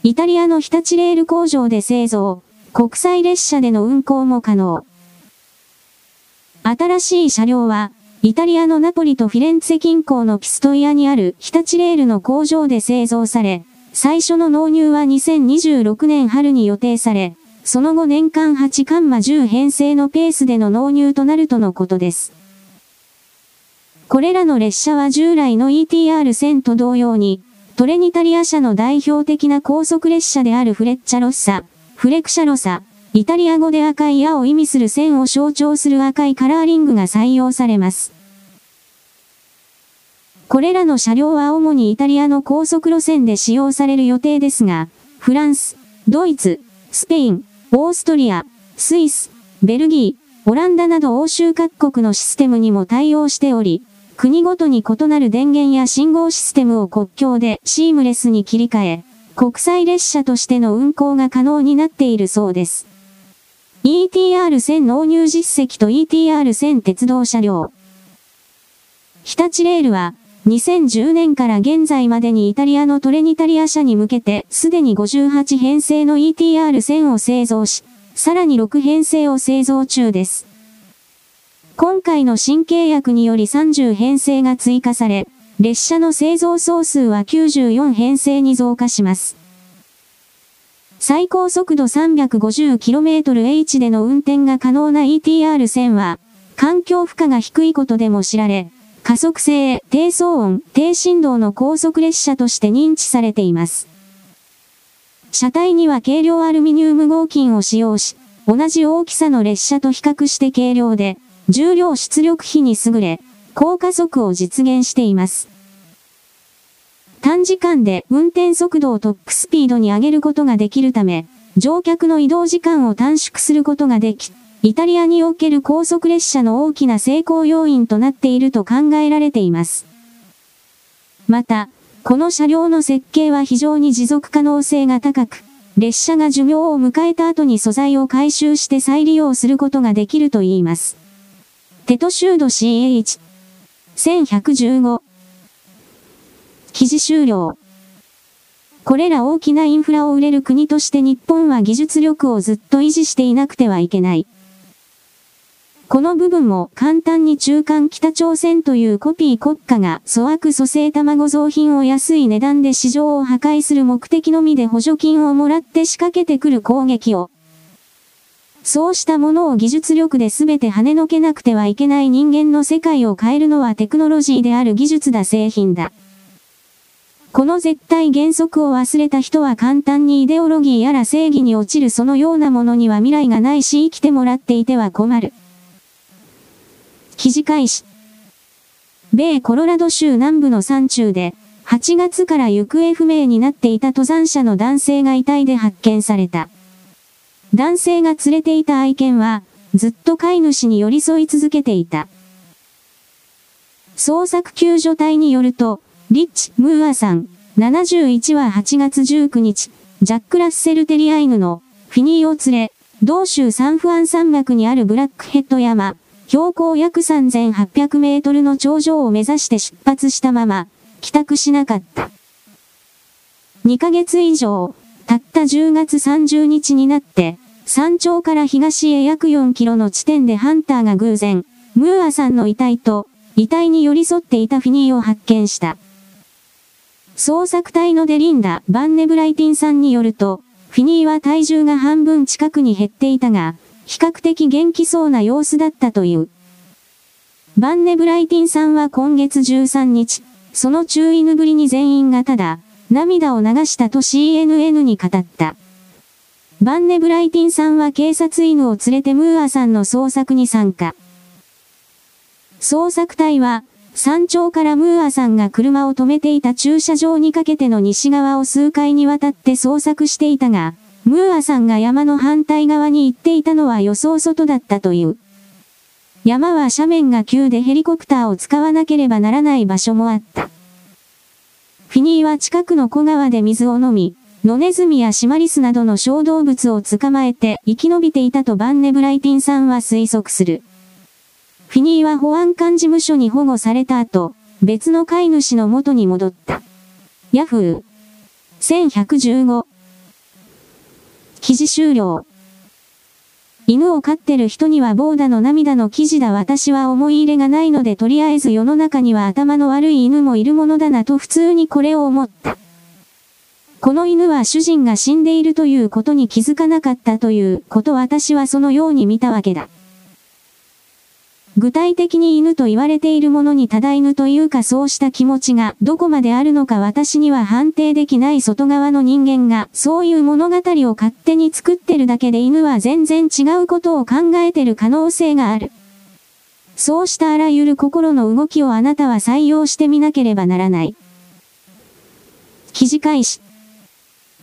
イタリアの日立レール工場で製造、国際列車での運行も可能。新しい車両は、イタリアのナポリとフィレンツェ近郊のピストイアにある日立レールの工場で製造され、最初の納入は2026年春に予定され、その後年間8カンマ10編成のペースでの納入となるとのことです。これらの列車は従来の ETR1000 と同様に、トレニタリア社の代表的な高速列車であるフレッチャロッサ、フレクシャロサ、イタリア語で赤い矢を意味する線を象徴する赤いカラーリングが採用されます。これらの車両は主にイタリアの高速路線で使用される予定ですが、フランス、ドイツ、スペイン、オーストリア、スイス、ベルギー、オランダなど欧州各国のシステムにも対応しており、国ごとに異なる電源や信号システムを国境でシームレスに切り替え、国際列車としての運行が可能になっているそうです。ETR1000 納入実績と ETR1000 鉄道車両。日立レールは、2010年から現在までにイタリアのトレニタリア社に向けて、すでに58編成の ETR1000 を製造し、さらに6編成を製造中です。今回の新契約により30編成が追加され、列車の製造総数は94編成に増加します。最高速度 350km/h での運転が可能な ETR 線は、環境負荷が低いことでも知られ、加速性、低騒音、低振動の高速列車として認知されています。車体には軽量アルミニウム合金を使用し、同じ大きさの列車と比較して軽量で、重量出力比に優れ、高加速を実現しています。短時間で運転速度をトップスピードに上げることができるため、乗客の移動時間を短縮することができ、イタリアにおける高速列車の大きな成功要因となっていると考えられています。また、この車両の設計は非常に持続可能性が高く、列車が寿命を迎えた後に素材を回収して再利用することができるといいます。テトシュード CH。1115。記事終了。これら大きなインフラを売れる国として日本は技術力をずっと維持していなくてはいけない。この部分も簡単に中間北朝鮮というコピー国家が粗悪蘇生卵造品を安い値段で市場を破壊する目的のみで補助金をもらって仕掛けてくる攻撃を。そうしたものを技術力で全て跳ねのけなくてはいけない人間の世界を変えるのはテクノロジーである技術だ製品だ。この絶対原則を忘れた人は簡単にイデオロギーやら正義に落ちるそのようなものには未来がないし生きてもらっていては困る。記事開始。米コロラド州南部の山中で、8月から行方不明になっていた登山者の男性が遺体で発見された。男性が連れていた愛犬は、ずっと飼い主に寄り添い続けていた。捜索救助隊によると、リッチ・ムーアさん、71は8月19日、ジャック・ラッセル・テリアイヌのフィニーを連れ、同州サンフアン山脈にあるブラックヘッド山、標高約3800メートルの頂上を目指して出発したまま、帰宅しなかった。2ヶ月以上、たった10月30日になって、山頂から東へ約4キロの地点でハンターが偶然、ムーアさんの遺体と、遺体に寄り添っていたフィニーを発見した。捜索隊のデリンダ・バンネブライティンさんによると、フィニーは体重が半分近くに減っていたが、比較的元気そうな様子だったという。バンネブライティンさんは今月13日、その中犬ぶりに全員がただ、涙を流したと CNN に語った。バンネ・ブライティンさんは警察犬を連れてムーアさんの捜索に参加。捜索隊は、山頂からムーアさんが車を止めていた駐車場にかけての西側を数回にわたって捜索していたが、ムーアさんが山の反対側に行っていたのは予想外だったという。山は斜面が急でヘリコプターを使わなければならない場所もあった。フィニーは近くの小川で水を飲み、野ネズミやシマリスなどの小動物を捕まえて生き延びていたとバンネブライティンさんは推測する。フィニーは保安官事務所に保護された後、別の飼い主の元に戻った。ヤフー。1115。記事終了。犬を飼ってる人にはボーダの涙の記事だ私は思い入れがないのでとりあえず世の中には頭の悪い犬もいるものだなと普通にこれを思った。この犬は主人が死んでいるということに気づかなかったということ私はそのように見たわけだ。具体的に犬と言われているものにただ犬というかそうした気持ちがどこまであるのか私には判定できない外側の人間がそういう物語を勝手に作ってるだけで犬は全然違うことを考えてる可能性がある。そうしたあらゆる心の動きをあなたは採用してみなければならない。記事開始。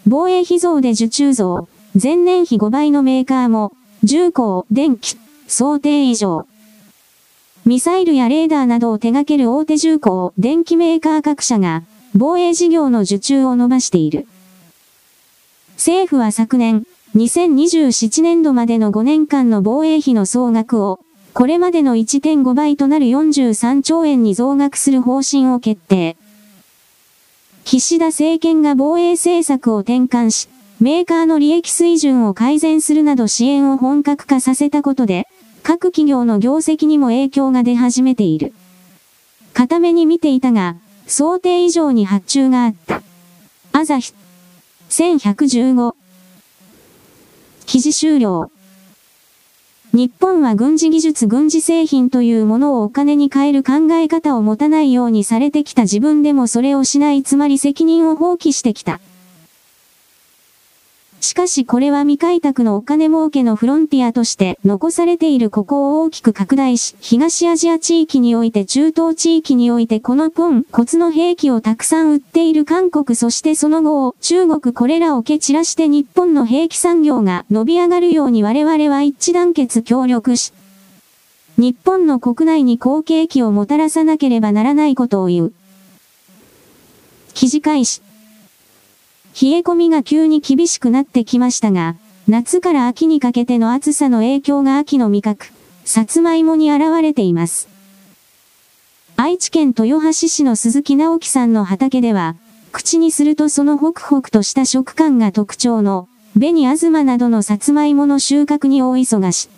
防衛費増で受注増、前年比5倍のメーカーも、重工、電気、想定以上。ミサイルやレーダーなどを手掛ける大手重工、電気メーカー各社が、防衛事業の受注を伸ばしている。政府は昨年、2027年度までの5年間の防衛費の総額を、これまでの1.5倍となる43兆円に増額する方針を決定。岸田政権が防衛政策を転換し、メーカーの利益水準を改善するなど支援を本格化させたことで、各企業の業績にも影響が出始めている。固めに見ていたが、想定以上に発注があった。アザヒ。1115。記事終了。日本は軍事技術軍事製品というものをお金に変える考え方を持たないようにされてきた自分でもそれをしないつまり責任を放棄してきた。しかしこれは未開拓のお金儲けのフロンティアとして残されているここを大きく拡大し、東アジア地域において中東地域においてこのポン、骨の兵器をたくさん売っている韓国そしてその後を中国これらを蹴散らして日本の兵器産業が伸び上がるように我々は一致団結協力し、日本の国内に好景気をもたらさなければならないことを言う。記事開始。冷え込みが急に厳しくなってきましたが、夏から秋にかけての暑さの影響が秋の味覚、さつまいもに現れています。愛知県豊橋市の鈴木直樹さんの畑では、口にするとそのホクホクとした食感が特徴の、紅あずまなどのさつまいもの収穫に大忙し。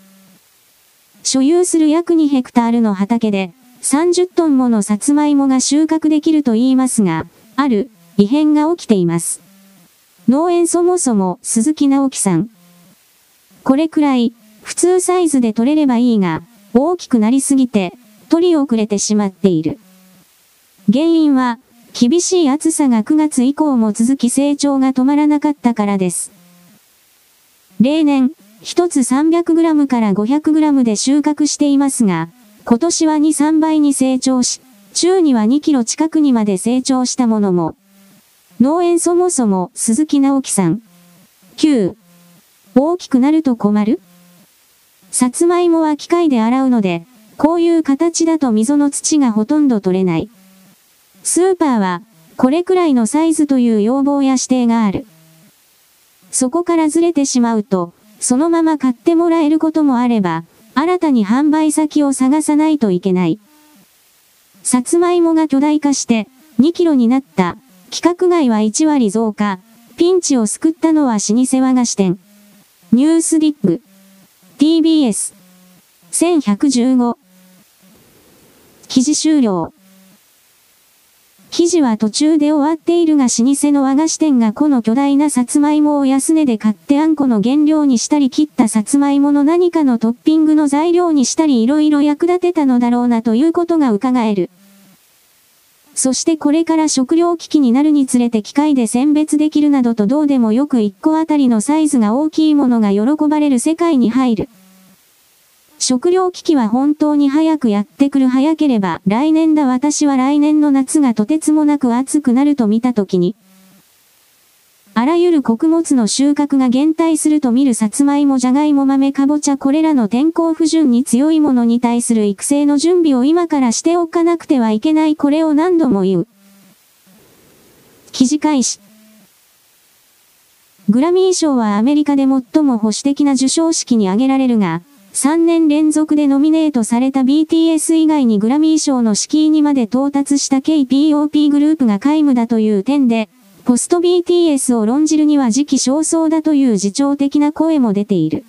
所有する約2ヘクタールの畑で、30トンものさつまいもが収穫できると言いますが、ある異変が起きています。農園そもそも鈴木直樹さん。これくらい、普通サイズで取れればいいが、大きくなりすぎて、取り遅れてしまっている。原因は、厳しい暑さが9月以降も続き成長が止まらなかったからです。例年、1つ 300g から 500g で収穫していますが、今年は2、3倍に成長し、中には2キロ近くにまで成長したものも。農園そもそも鈴木直樹さん。9. 大きくなると困る？さつまいもは機械で洗うので、こういう形だと溝の土がほとんど取れない。スーパーは、これくらいのサイズという要望や指定がある。そこからずれてしまうと、そのまま買ってもらえることもあれば、新たに販売先を探さないといけない。さつまいもが巨大化して2キロになった規格外は1割増加。ピンチを救ったのは老舗和菓子店。ニュースディック。TBS。1115。記事終了。記事は途中で終わっているが老舗の和菓子店がこの巨大なさつまいもを安値で買ってあんこの原料にしたり切ったさつまいもの何かのトッピングの材料にしたり色々役立てたのだろうなということが伺える。そしてこれから食料危機になるにつれて機械で選別できるなどとどうでもよく1個あたりのサイズが大きいものが喜ばれる世界に入る。食料危機は本当に早くやってくる早ければ来年だ私は来年の夏がとてつもなく暑くなると見たときに、あらゆる穀物の収穫が減退すると見るさつまいもじゃがいも豆かぼちゃこれらの天候不順に強いものに対する育成の準備を今からしておかなくてはいけないこれを何度も言う。記事開始。グラミー賞はアメリカで最も保守的な受賞式に挙げられるが、3年連続でノミネートされた BTS 以外にグラミー賞の敷居にまで到達した K-POP グループが皆無だという点で、ポスト BTS を論じるには時期尚早だという自重的な声も出ている。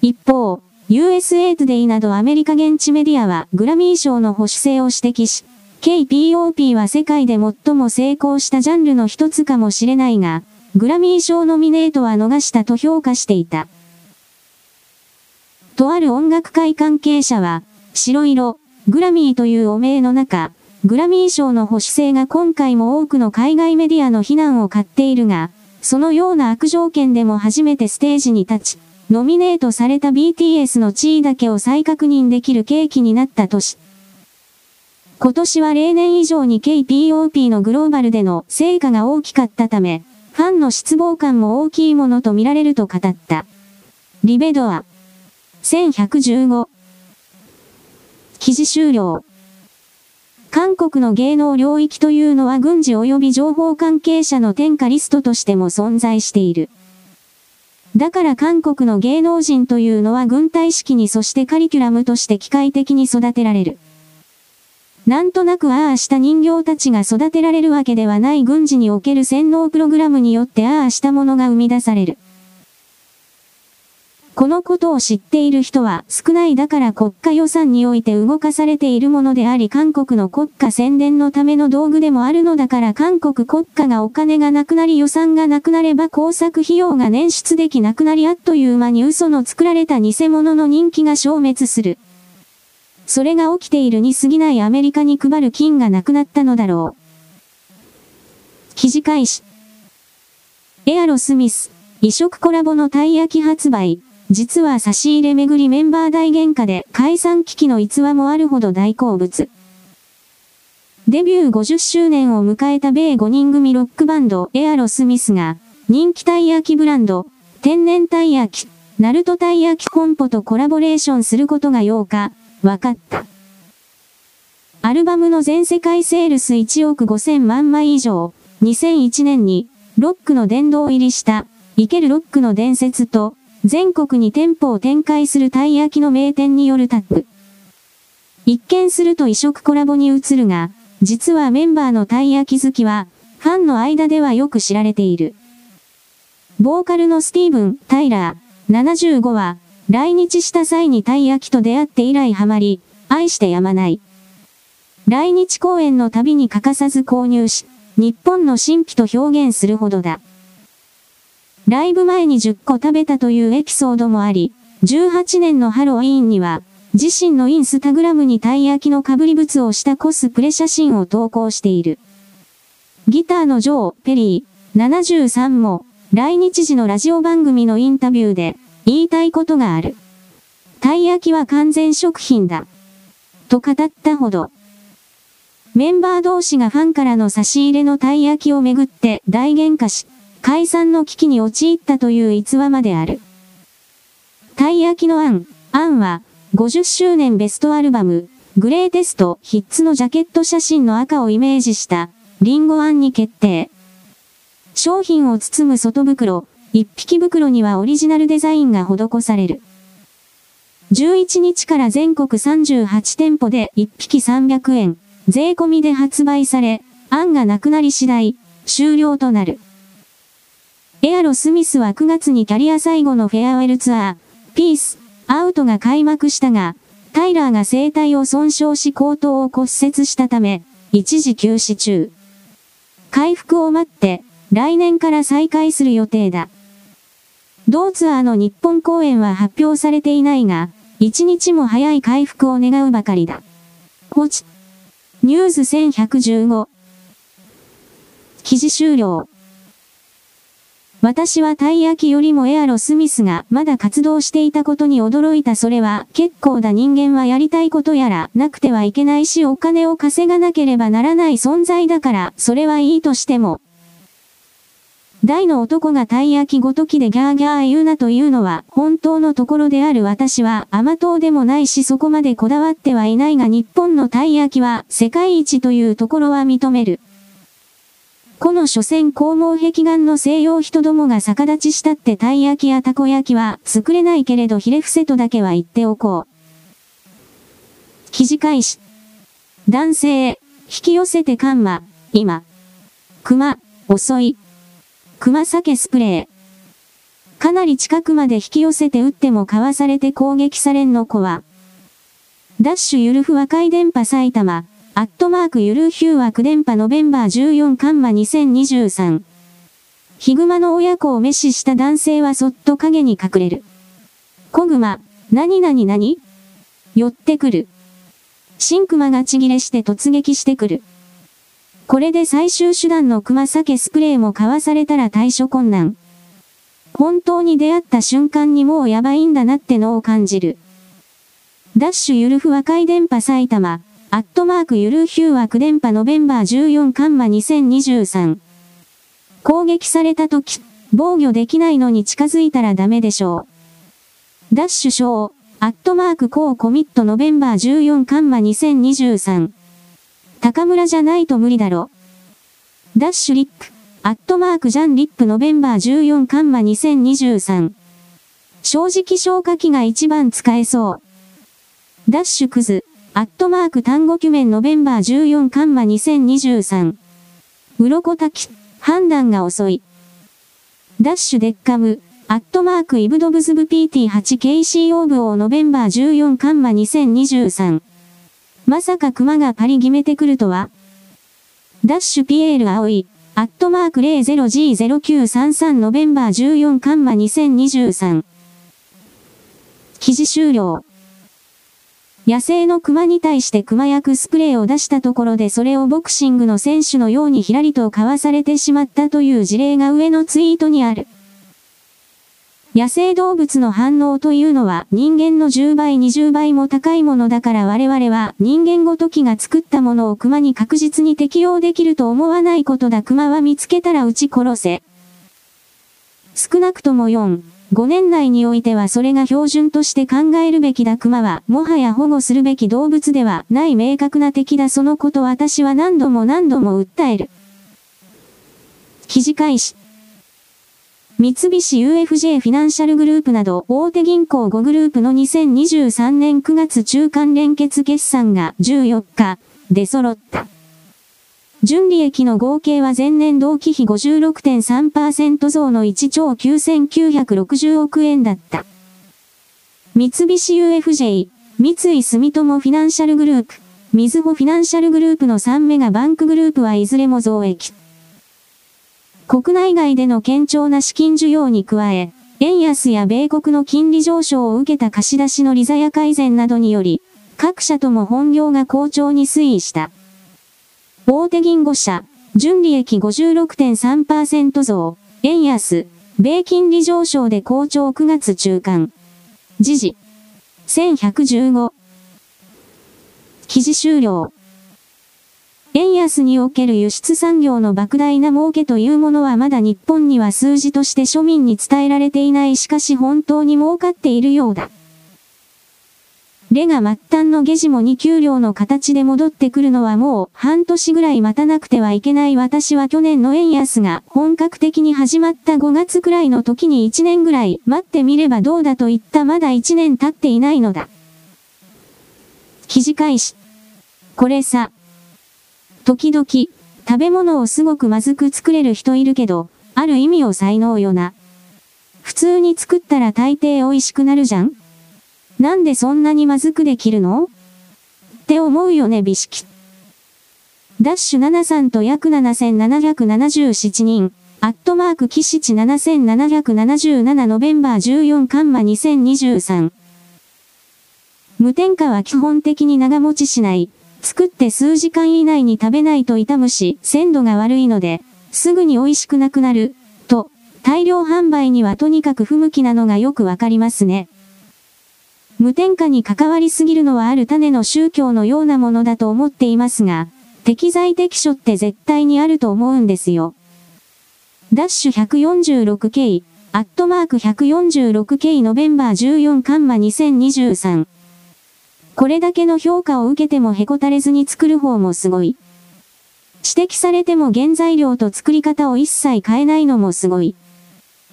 一方、USA Today などアメリカ現地メディアはグラミー賞の保守性を指摘し、K-POP は世界で最も成功したジャンルの一つかもしれないが、グラミー賞ノミネートは逃したと評価していた。とある音楽界関係者は、白色、グラミーというお名の中、グラミー賞の保守性が今回も多くの海外メディアの非難を買っているが、そのような悪条件でも初めてステージに立ち、ノミネートされた BTS の地位だけを再確認できる契機になった年。今年は例年以上に KPOP のグローバルでの成果が大きかったため、ファンの失望感も大きいものと見られると語った。リベドア。1115。記事終了。韓国の芸能領域というのは軍事及び情報関係者の天下リストとしても存在している。だから韓国の芸能人というのは軍隊式にそしてカリキュラムとして機械的に育てられる。なんとなくああした人形たちが育てられるわけではない軍事における洗脳プログラムによってああしたものが生み出される。このことを知っている人は少ないだから国家予算において動かされているものであり韓国の国家宣伝のための道具でもあるのだから韓国国家がお金がなくなり予算がなくなれば工作費用が捻出できなくなりあっという間に嘘の作られた偽物の人気が消滅する。それが起きているに過ぎないアメリカに配る金がなくなったのだろう。記事開始。エアロスミス、移植コラボのたい焼き発売。実は差し入れ巡りメンバー大喧嘩で解散危機の逸話もあるほど大好物。デビュー50周年を迎えた米5人組ロックバンドエアロスミスが人気たい焼きブランド天然たい焼きナルトたい焼きコンポとコラボレーションすることが8日分かった。アルバムの全世界セールス1億5000万枚以上2001年にロックの殿堂入りしたイケルロックの伝説と全国に店舗を展開するたい焼きの名店によるタッグ。一見すると異色コラボに映るが、実はメンバーのたい焼き好きは、ファンの間ではよく知られている。ボーカルのスティーブン・タイラー、75は、来日した際にたい焼きと出会って以来ハマり、愛してやまない。来日公演の旅に欠かさず購入し、日本の神秘と表現するほどだ。ライブ前に10個食べたというエピソードもあり、18年のハロウィーンには、自身のインスタグラムにたい焼きの被り物をしたコスプレ写真を投稿している。ギターのジョー・ペリー、73も、来日時のラジオ番組のインタビューで、言いたいことがある。たい焼きは完全食品だ。と語ったほど。メンバー同士がファンからの差し入れのたい焼きをめぐって大喧嘩し、解散の危機に陥ったという逸話まである。たい焼きのアン、アンは、50周年ベストアルバム、グレーテストヒッツのジャケット写真の赤をイメージした、リンゴアンに決定。商品を包む外袋、一匹袋にはオリジナルデザインが施される。11日から全国38店舗で1匹300円、税込みで発売され、案がなくなり次第、終了となる。エアロ・スミスは9月にキャリア最後のフェアウェルツアー、ピース、アウトが開幕したが、タイラーが声帯を損傷し後頭を骨折したため、一時休止中。回復を待って、来年から再開する予定だ。同ツアーの日本公演は発表されていないが、一日も早い回復を願うばかりだ。ポチ。ニュース1115。記事終了。私はたい焼きよりもエアロスミスがまだ活動していたことに驚いたそれは結構だ人間はやりたいことやらなくてはいけないしお金を稼がなければならない存在だからそれはいいとしても。大の男がたい焼きごときでギャーギャー言うなというのは本当のところである私は甘党でもないしそこまでこだわってはいないが日本のたい焼きは世界一というところは認める。この所詮光毛壁岩の西洋人どもが逆立ちしたってたい焼きやたこ焼きは作れないけれどひれ伏せとだけは言っておこう。記事開始。男性、引き寄せてカンマ、今。熊、遅い。熊酒スプレー。かなり近くまで引き寄せて撃ってもかわされて攻撃されんの子は。ダッシュゆるふ和解電波埼玉。アットマークゆるヒューワク電波ノベンバー14カンマ2023。ヒグマの親子を滅視した男性はそっと影に隠れる。小熊、何々何？寄ってくる。新熊がちぎれして突撃してくる。これで最終手段の熊酒スプレーも買わされたら対処困難。本当に出会った瞬間にもうやばいんだなってのを感じる。ダッシュゆるふ和解電波埼玉。アットマークゆるヒューワク電波ノベンバー14カンマ2023。攻撃された時、防御できないのに近づいたらダメでしょう。ダッシュ小、アットマークコーコミットノベンバー14カンマ2023。高村じゃないと無理だろ。ダッシュリップ、アットマークジャンリップノベンバー14カンマ2023。正直消火器が一番使えそう。ダッシュクズ、アットマーク単語キュメンノベンバー14カンマ2023。鱗滝、判断が遅い。ダッシュデッカム、アットマークイブドブズブ PT8KC オーブオーノベンバー14カンマ2023。まさか熊がパリ決めてくるとは？ダッシュピエール葵、アットマーク 00G0933 ノベンバー14カンマ2023。記事終了。野生の熊に対して熊薬スプレーを出したところでそれをボクシングの選手のようにひらりとかわされてしまったという事例が上のツイートにある。野生動物の反応というのは人間の10倍20倍も高いものだから我々は人間ごときが作ったものを熊に確実に適用できると思わないことだ熊は見つけたら撃ち殺せ。少なくとも4。5年内においてはそれが標準として考えるべきだ熊は、もはや保護するべき動物ではない明確な敵だそのこと私は何度も何度も訴える。記事開始。三菱 UFJ フィナンシャルグループなど大手銀行5グループの2023年9月中間連結決算が14日出揃った。純利益の合計は前年同期比56.3%増の1兆9960億円だった。三菱 UFJ、三井住友フィナンシャルグループ、みずほフィナンシャルグループの3メガバンクグループはいずれも増益。国内外での堅調な資金需要に加え、円安や米国の金利上昇を受けた貸し出しの利ザヤ改善などにより、各社とも本業が好調に推移した。大手銀5社、純利益56.3%増、円安、米金利上昇で好調9月中間。時事。1115。記事終了。円安における輸出産業の莫大な儲けというものはまだ日本には数字として庶民に伝えられていないしかし本当に儲かっているようだ。レが末端の下地も2給料の形で戻ってくるのはもう半年ぐらい待たなくてはいけない私は去年の円安が本格的に始まった5月くらいの時に1年ぐらい待ってみればどうだと言ったまだ1年経っていないのだ。記事開始。これさ。時々、食べ物をすごくまずく作れる人いるけど、ある意味を才能よな。普通に作ったら大抵美味しくなるじゃんなんでそんなにまずくできるの？って思うよね、美式。ダッシュ73と約7777人、アットマーク騎士地7777ノベンバー14カンマ2023。無添加は基本的に長持ちしない。作って数時間以内に食べないと傷むし、鮮度が悪いので、すぐに美味しくなくなる、と、大量販売にはとにかく不向きなのがよくわかりますね。無添加に関わりすぎるのはある種の宗教のようなものだと思っていますが、適材適所って絶対にあると思うんですよ。ダッシュ 146K、アットマーク 146K ノベンバー14カンマ2023。これだけの評価を受けてもへこたれずに作る方もすごい。指摘されても原材料と作り方を一切変えないのもすごい。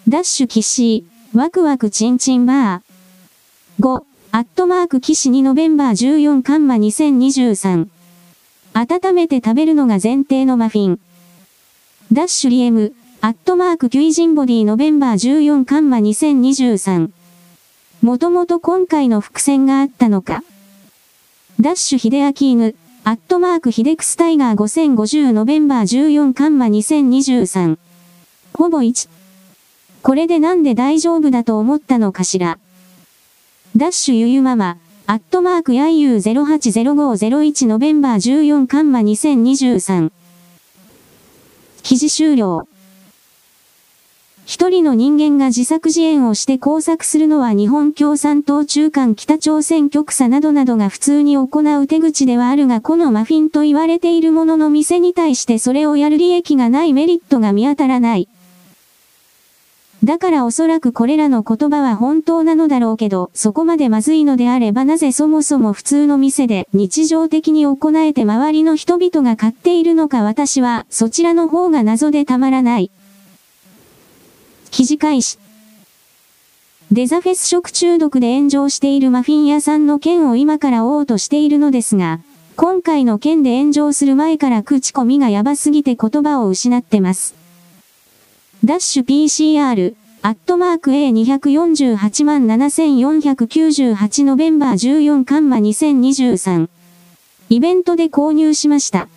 ダッシュキシー、ワクワクチンチンバー。5、アットマーク騎士2ノベンバー14カンマ2023。温めて食べるのが前提のマフィン。ダッシュリエム、アットマークキュイジンボディノベンバー14カンマ2023。もともと今回の伏線があったのか。ダッシュヒデアキーヌ、アットマークヒデクスタイガー5050ノベンバー14カンマ2023。ほぼ1。これでなんで大丈夫だと思ったのかしら。ダッシュゆゆママ、アットマークやゆう080501ノベンバー14カンマ2023。記事終了。一人の人間が自作自演をして工作するのは日本共産党中間北朝鮮局差などなどが普通に行う手口ではあるがこのマフィンと言われているものの店に対してそれをやる利益がないメリットが見当たらない。だからおそらくこれらの言葉は本当なのだろうけど、そこまでまずいのであればなぜそもそも普通の店で日常的に行えて周りの人々が買っているのか私はそちらの方が謎でたまらない。記事開始。デザフェス食中毒で炎上しているマフィン屋さんの件を今から追おうとしているのですが、今回の件で炎上する前から口コミがやばすぎて言葉を失ってます。ダッシュ PCR、アットマーク A248 万7498ノベンバー14カンマ2023。イベントで購入しました。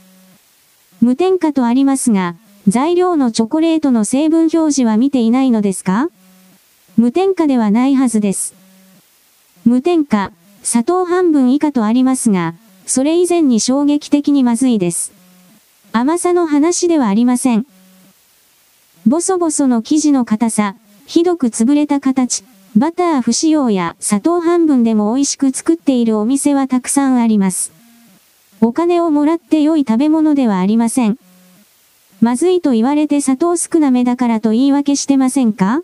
無添加とありますが、材料のチョコレートの成分表示は見ていないのですか？無添加ではないはずです。無添加、砂糖半分以下とありますが、それ以前に衝撃的にまずいです。甘さの話ではありません。ボソボソの生地の硬さ、ひどく潰れた形、バター不使用や砂糖半分でも美味しく作っているお店はたくさんあります。お金をもらって良い食べ物ではありません。まずいと言われて砂糖少なめだからと言い訳してませんか？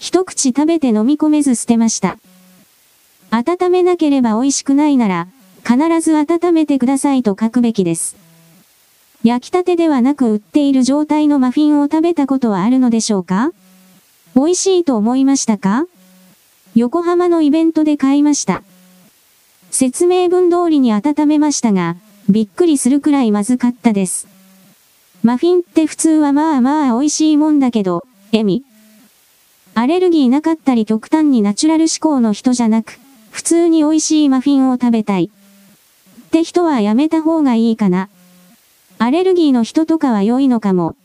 一口食べて飲み込めず捨てました。温めなければ美味しくないなら、必ず温めてくださいと書くべきです。焼きたてではなく売っている状態のマフィンを食べたことはあるのでしょうか？美味しいと思いましたか？横浜のイベントで買いました。説明文通りに温めましたが、びっくりするくらいまずかったです。マフィンって普通はまあまあ美味しいもんだけど、エミ。アレルギーなかったり極端にナチュラル思考の人じゃなく、普通に美味しいマフィンを食べたい。って人はやめた方がいいかな。アレルギーの人とかは良いのかも。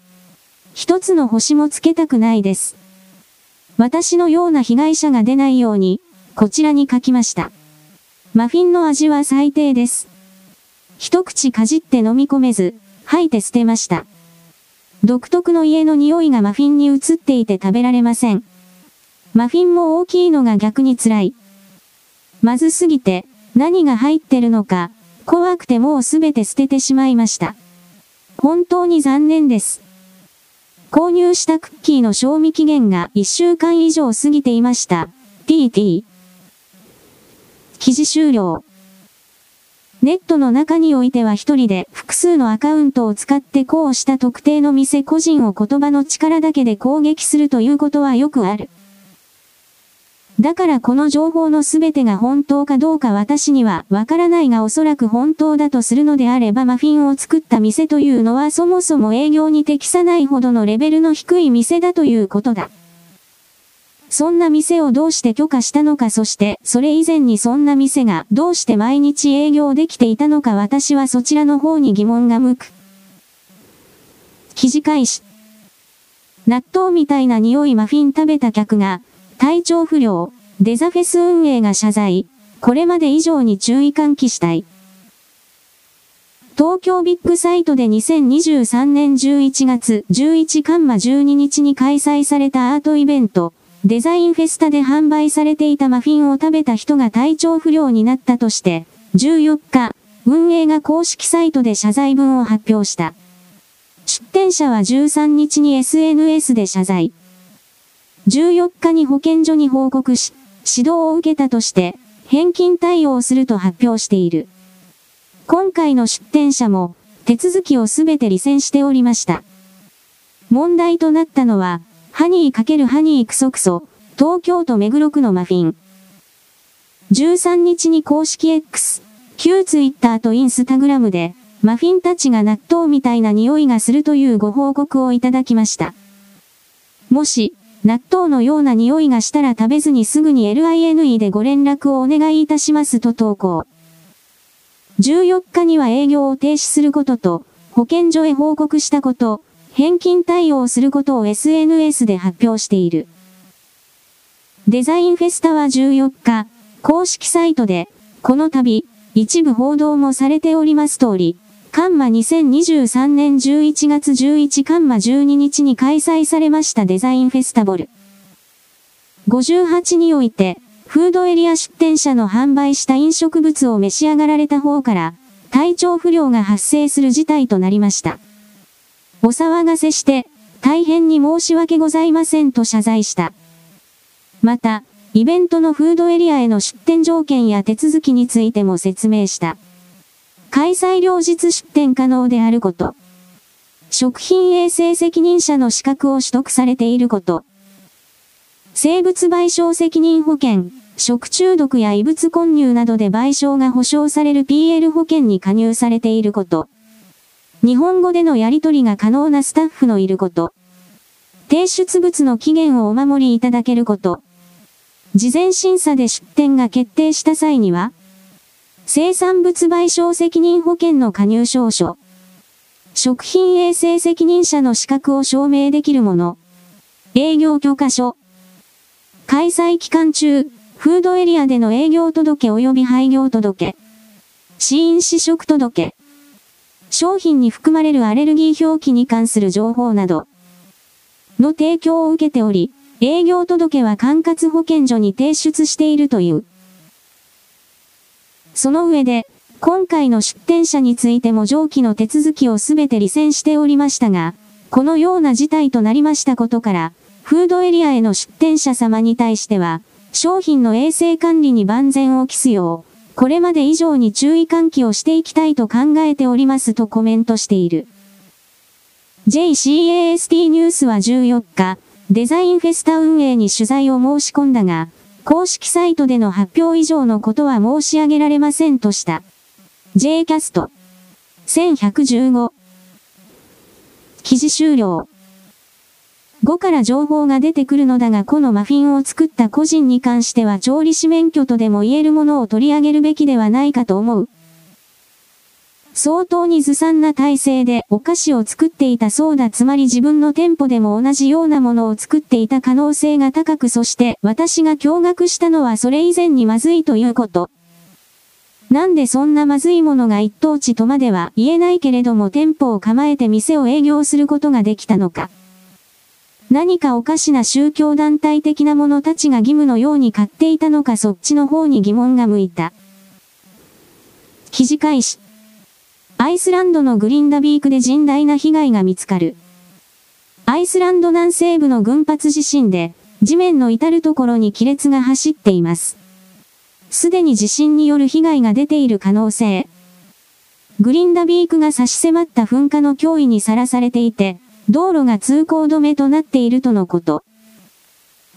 一つの星もつけたくないです。私のような被害者が出ないように、こちらに書きました。マフィンの味は最低です。一口かじって飲み込めず、吐いて捨てました。独特の家の匂いがマフィンに移っていて食べられません。マフィンも大きいのが逆に辛い。まずすぎて、何が入ってるのか、怖くてもうすべて捨ててしまいました。本当に残念です。購入したクッキーの賞味期限が1週間以上過ぎていました。TT。記事終了。ネットの中においては一人で複数のアカウントを使ってこうした特定の店個人を言葉の力だけで攻撃するということはよくある。だからこの情報のすべてが本当かどうか私にはわからないがおそらく本当だとするのであればマフィンを作った店というのはそもそも営業に適さないほどのレベルの低い店だということだ。そんな店をどうして許可したのかそしてそれ以前にそんな店がどうして毎日営業できていたのか私はそちらの方に疑問が向く。記事開始。納豆みたいな匂いマフィン食べた客が、体調不良、デザフェス運営が謝罪、これまで以上に注意喚起したい。東京ビッグサイトで2023年11月11カンマ12日に開催されたアートイベント、デザインフェスタで販売されていたマフィンを食べた人が体調不良になったとして、14日、運営が公式サイトで謝罪文を発表した。出店者は13日に SNS で謝罪。14日に保健所に報告し、指導を受けたとして、返金対応すると発表している。今回の出店者も、手続きをすべて離線しておりました。問題となったのは、ハニー×ハニークソクソ、東京都目黒区のマフィン。13日に公式 X、旧 Twitter とインスタグラムで、マフィンたちが納豆みたいな匂いがするというご報告をいただきました。もし、納豆のような匂いがしたら食べずにすぐに LINE でご連絡をお願いいたしますと投稿。14日には営業を停止することと、保健所へ報告したこと、返金対応することを SNS で発表している。デザインフェスタは14日、公式サイトで、この度、一部報道もされております通り、カンマ2023年11月11カンマ12日に開催されましたデザインフェスタボル。58において、フードエリア出店者の販売した飲食物を召し上がられた方から、体調不良が発生する事態となりました。お騒がせして、大変に申し訳ございませんと謝罪した。また、イベントのフードエリアへの出店条件や手続きについても説明した。開催両日出店可能であること。食品衛生責任者の資格を取得されていること。生物賠償責任保険、食中毒や異物混入などで賠償が保証される PL 保険に加入されていること。日本語でのやり取りが可能なスタッフのいること。提出物の期限をお守りいただけること。事前審査で出店が決定した際には、生産物賠償責任保険の加入証書。食品衛生責任者の資格を証明できるもの。営業許可書。開催期間中、フードエリアでの営業届及び廃業届。死因試食届。商品に含まれるアレルギー表記に関する情報などの提供を受けており、営業届は管轄保健所に提出しているという。その上で、今回の出店者についても上記の手続きをすべて離線しておりましたが、このような事態となりましたことから、フードエリアへの出店者様に対しては、商品の衛生管理に万全を期すよう、これまで以上に注意喚起をしていきたいと考えておりますとコメントしている。JCAST ニュースは14日、デザインフェスタ運営に取材を申し込んだが、公式サイトでの発表以上のことは申し上げられませんとした。Jcast。1115。記事終了。5から情報が出てくるのだがこのマフィンを作った個人に関しては調理師免許とでも言えるものを取り上げるべきではないかと思う。相当にずさんな体制でお菓子を作っていたそうだつまり自分の店舗でも同じようなものを作っていた可能性が高くそして私が驚愕したのはそれ以前にまずいということ。なんでそんなまずいものが一等地とまでは言えないけれども店舗を構えて店を営業することができたのか。何かおかしな宗教団体的な者たちが義務のように買っていたのかそっちの方に疑問が向いた。記事開始。アイスランドのグリンダビークで甚大な被害が見つかる。アイスランド南西部の群発地震で、地面の至るところに亀裂が走っています。すでに地震による被害が出ている可能性。グリンダビークが差し迫った噴火の脅威にさらされていて、道路が通行止めとなっているとのこと。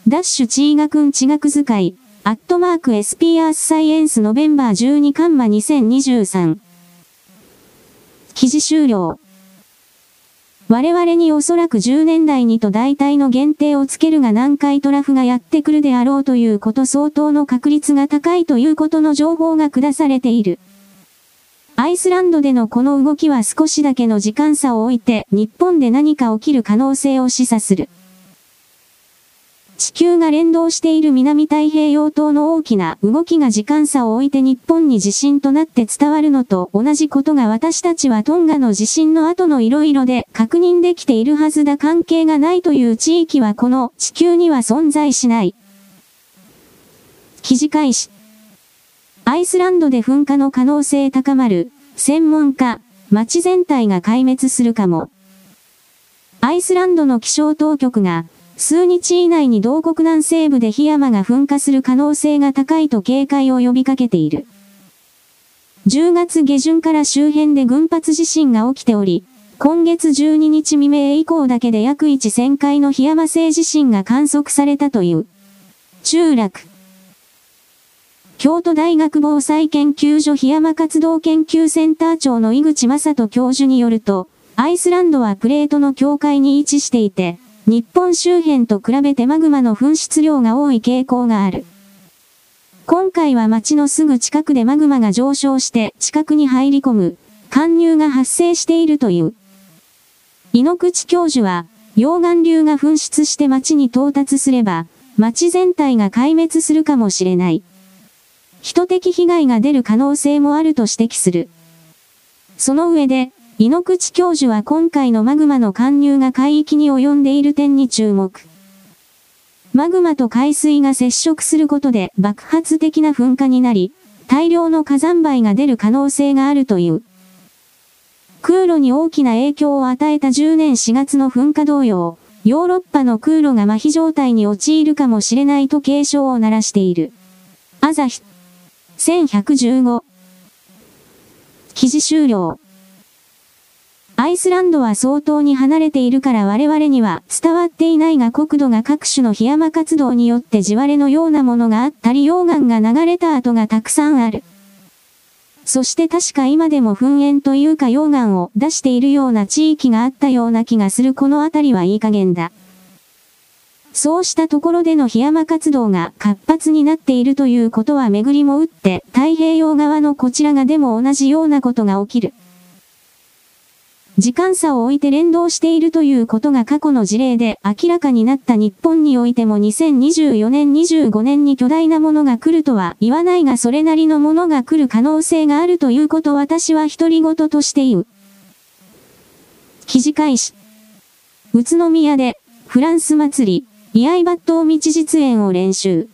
ダッシュチーガくん地学使い、アットマーク SP アースサイエンスノベンバー12カンマ2023。記事終了。我々におそらく10年代にと大体の限定をつけるが何回トラフがやってくるであろうということ相当の確率が高いということの情報が下されている。アイスランドでのこの動きは少しだけの時間差を置いて日本で何か起きる可能性を示唆する。地球が連動している南太平洋島の大きな動きが時間差を置いて日本に地震となって伝わるのと同じことが私たちはトンガの地震の後の色々で確認できているはずだ関係がないという地域はこの地球には存在しない。記事開始。アイスランドで噴火の可能性高まる。専門家、街全体が壊滅するかも。アイスランドの気象当局が、数日以内に同国南西部で檜山が噴火する可能性が高いと警戒を呼びかけている。10月下旬から周辺で群発地震が起きており、今月12日未明以降だけで約1000回の檜山性地震が観測されたという。中落。京都大学防災研究所檜山活動研究センター長の井口正人教授によると、アイスランドはプレートの境界に位置していて、日本周辺と比べてマグマの噴出量が多い傾向がある。今回は町のすぐ近くでマグマが上昇して近くに入り込む、貫入が発生しているという。井ノ口教授は、溶岩流が噴出して町に到達すれば、町全体が壊滅するかもしれない。人的被害が出る可能性もあると指摘する。その上で、井ノ口教授は今回のマグマの貫入が海域に及んでいる点に注目。マグマと海水が接触することで爆発的な噴火になり、大量の火山灰が出る可能性があるという。空路に大きな影響を与えた10年4月の噴火同様、ヨーロッパの空路が麻痺状態に陥るかもしれないと警鐘を鳴らしている。アザヒ。1115。記事終了。アイスランドは相当に離れているから我々には伝わっていないが国土が各種の檜山活動によって地割れのようなものがあったり溶岩が流れた跡がたくさんある。そして確か今でも噴煙というか溶岩を出しているような地域があったような気がするこの辺りはいい加減だ。そうしたところでの檜山活動が活発になっているということは巡りも打って太平洋側のこちらがでも同じようなことが起きる。時間差を置いて連動しているということが過去の事例で明らかになった日本においても2024年25年に巨大なものが来るとは言わないがそれなりのものが来る可能性があるということ私は独り言として言う。記事開始。宇都宮でフランス祭り、居合抜刀道実演を練習。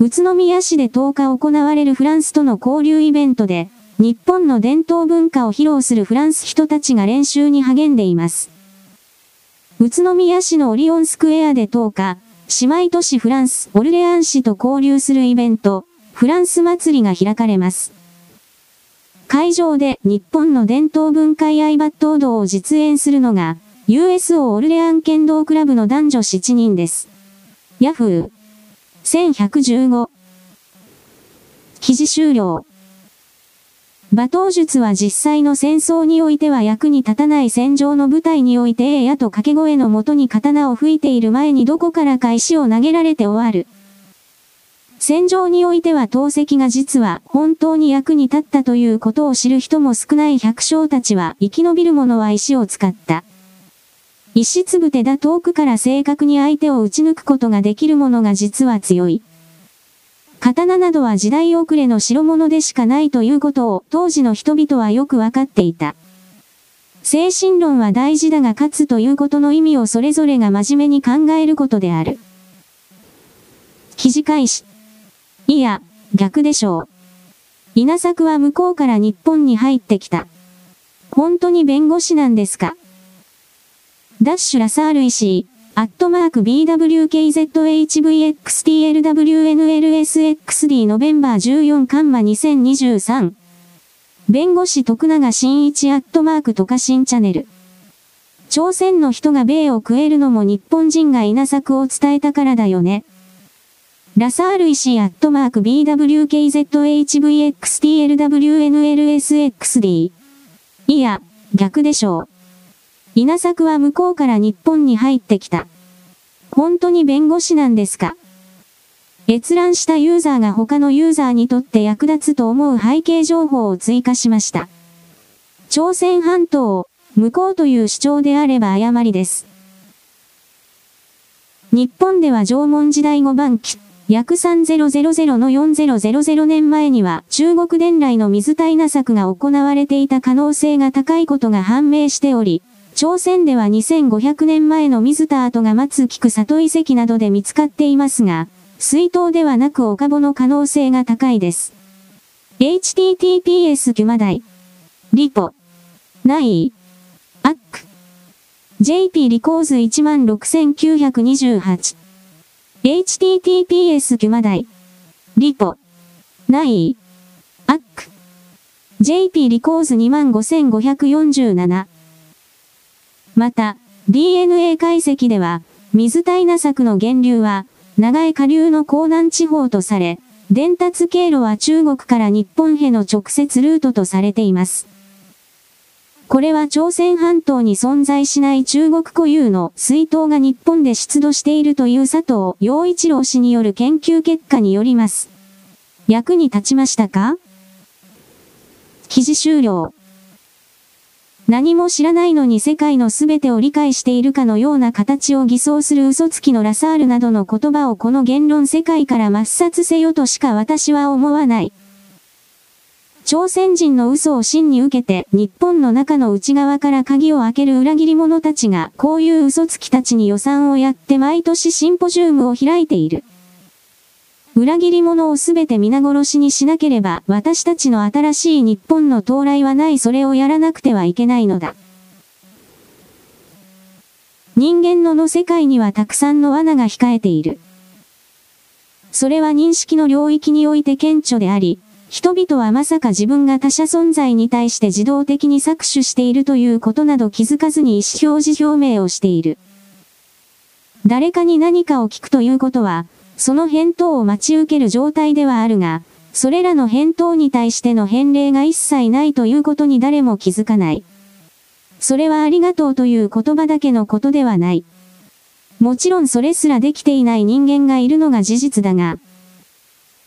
宇都宮市で10日行われるフランスとの交流イベントで、日本の伝統文化を披露するフランス人たちが練習に励んでいます。宇都宮市のオリオンスクエアで10日、姉妹都市フランス、オルレアン市と交流するイベント、フランス祭りが開かれます。会場で日本の伝統文化やイバット道を実演するのが、USO オルレアン剣道クラブの男女7人です。ヤフー。1115。記事終了。馬頭術は実際の戦争においては役に立たない戦場の舞台において A やと掛け声のもとに刀を吹いている前にどこからか石を投げられて終わる。戦場においては投石が実は本当に役に立ったということを知る人も少ない百姓たちは生き延びる者は石を使った。石つぶてだ遠くから正確に相手を撃ち抜くことができる者が実は強い。刀などは時代遅れの代物でしかないということを当時の人々はよくわかっていた。精神論は大事だが勝つということの意味をそれぞれが真面目に考えることである。記事開始。いや、逆でしょう。稲作は向こうから日本に入ってきた。本当に弁護士なんですか？ダッシュラサール石井。アットマーク BWKZHVXTLWNLSXD ノベンバー14カンマ2023弁護士徳永真一アットマークトカシンチャンネル朝鮮の人が米を食えるのも日本人が稲作を伝えたからだよね。ラサール石アットマーク BWKZHVXTLWNLSXD いや、逆でしょう。稲作は向こうから日本に入ってきた。本当に弁護士なんですか？閲覧したユーザーが他のユーザーにとって役立つと思う背景情報を追加しました。朝鮮半島を向こうという主張であれば誤りです。日本では縄文時代後晩期、約3000の4000年前には中国伝来の水体稲作が行われていた可能性が高いことが判明しており、朝鮮では2500年前の水田跡が松菊里遺跡などで見つかっていますが、水筒ではなく岡母の可能性が高いです。https キュマダイ。リポ。ない。アック。JP リコーズ16928。https キュマダイ。リポ。ない。アック。JP リコーズ25547。また、DNA 解析では、水体稲作の源流は、長江下流の江南地方とされ、伝達経路は中国から日本への直接ルートとされています。これは朝鮮半島に存在しない中国固有の水筒が日本で出土しているという佐藤洋一郎氏による研究結果によります。役に立ちましたか？記事終了。何も知らないのに世界の全てを理解しているかのような形を偽装する嘘つきのラサールなどの言葉をこの言論世界から抹殺せよとしか私は思わない。朝鮮人の嘘を真に受けて、日本の中の内側から鍵を開ける裏切り者たちが、こういう嘘つきたちに予算をやって毎年シンポジウムを開いている。裏切り者をすべて皆殺しにしなければ、私たちの新しい日本の到来はないそれをやらなくてはいけないのだ。人間のの世界にはたくさんの罠が控えている。それは認識の領域において顕著であり、人々はまさか自分が他者存在に対して自動的に搾取しているということなど気づかずに意思表示表明をしている。誰かに何かを聞くということは、その返答を待ち受ける状態ではあるが、それらの返答に対しての返礼が一切ないということに誰も気づかない。それはありがとうという言葉だけのことではない。もちろんそれすらできていない人間がいるのが事実だが、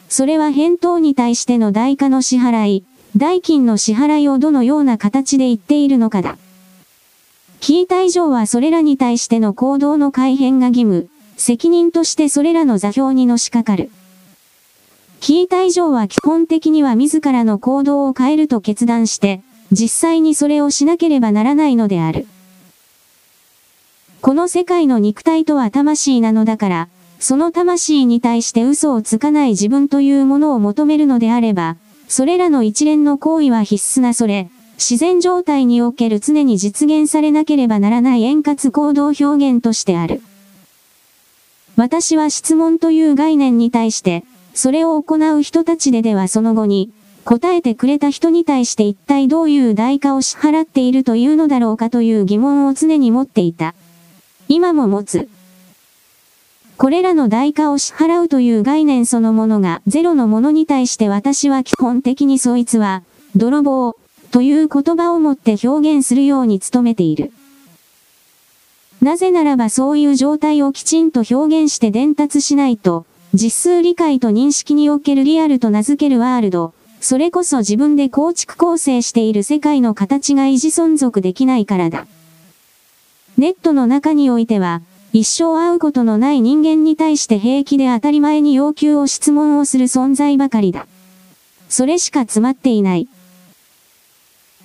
それは返答に対しての代価の支払い、代金の支払いをどのような形で言っているのかだ。聞いた以上はそれらに対しての行動の改変が義務、責任としてそれらの座標にのしかかる。聞いた以上は基本的には自らの行動を変えると決断して、実際にそれをしなければならないのである。この世界の肉体とは魂なのだから、その魂に対して嘘をつかない自分というものを求めるのであれば、それらの一連の行為は必須なそれ、自然状態における常に実現されなければならない円滑行動表現としてある。私は質問という概念に対して、それを行う人たちでではその後に、答えてくれた人に対して一体どういう代価を支払っているというのだろうかという疑問を常に持っていた。今も持つ。これらの代価を支払うという概念そのものがゼロのものに対して私は基本的にそいつは、泥棒、という言葉をもって表現するように努めている。なぜならばそういう状態をきちんと表現して伝達しないと、実数理解と認識におけるリアルと名付けるワールド、それこそ自分で構築構成している世界の形が維持存続できないからだ。ネットの中においては、一生会うことのない人間に対して平気で当たり前に要求を質問をする存在ばかりだ。それしか詰まっていない。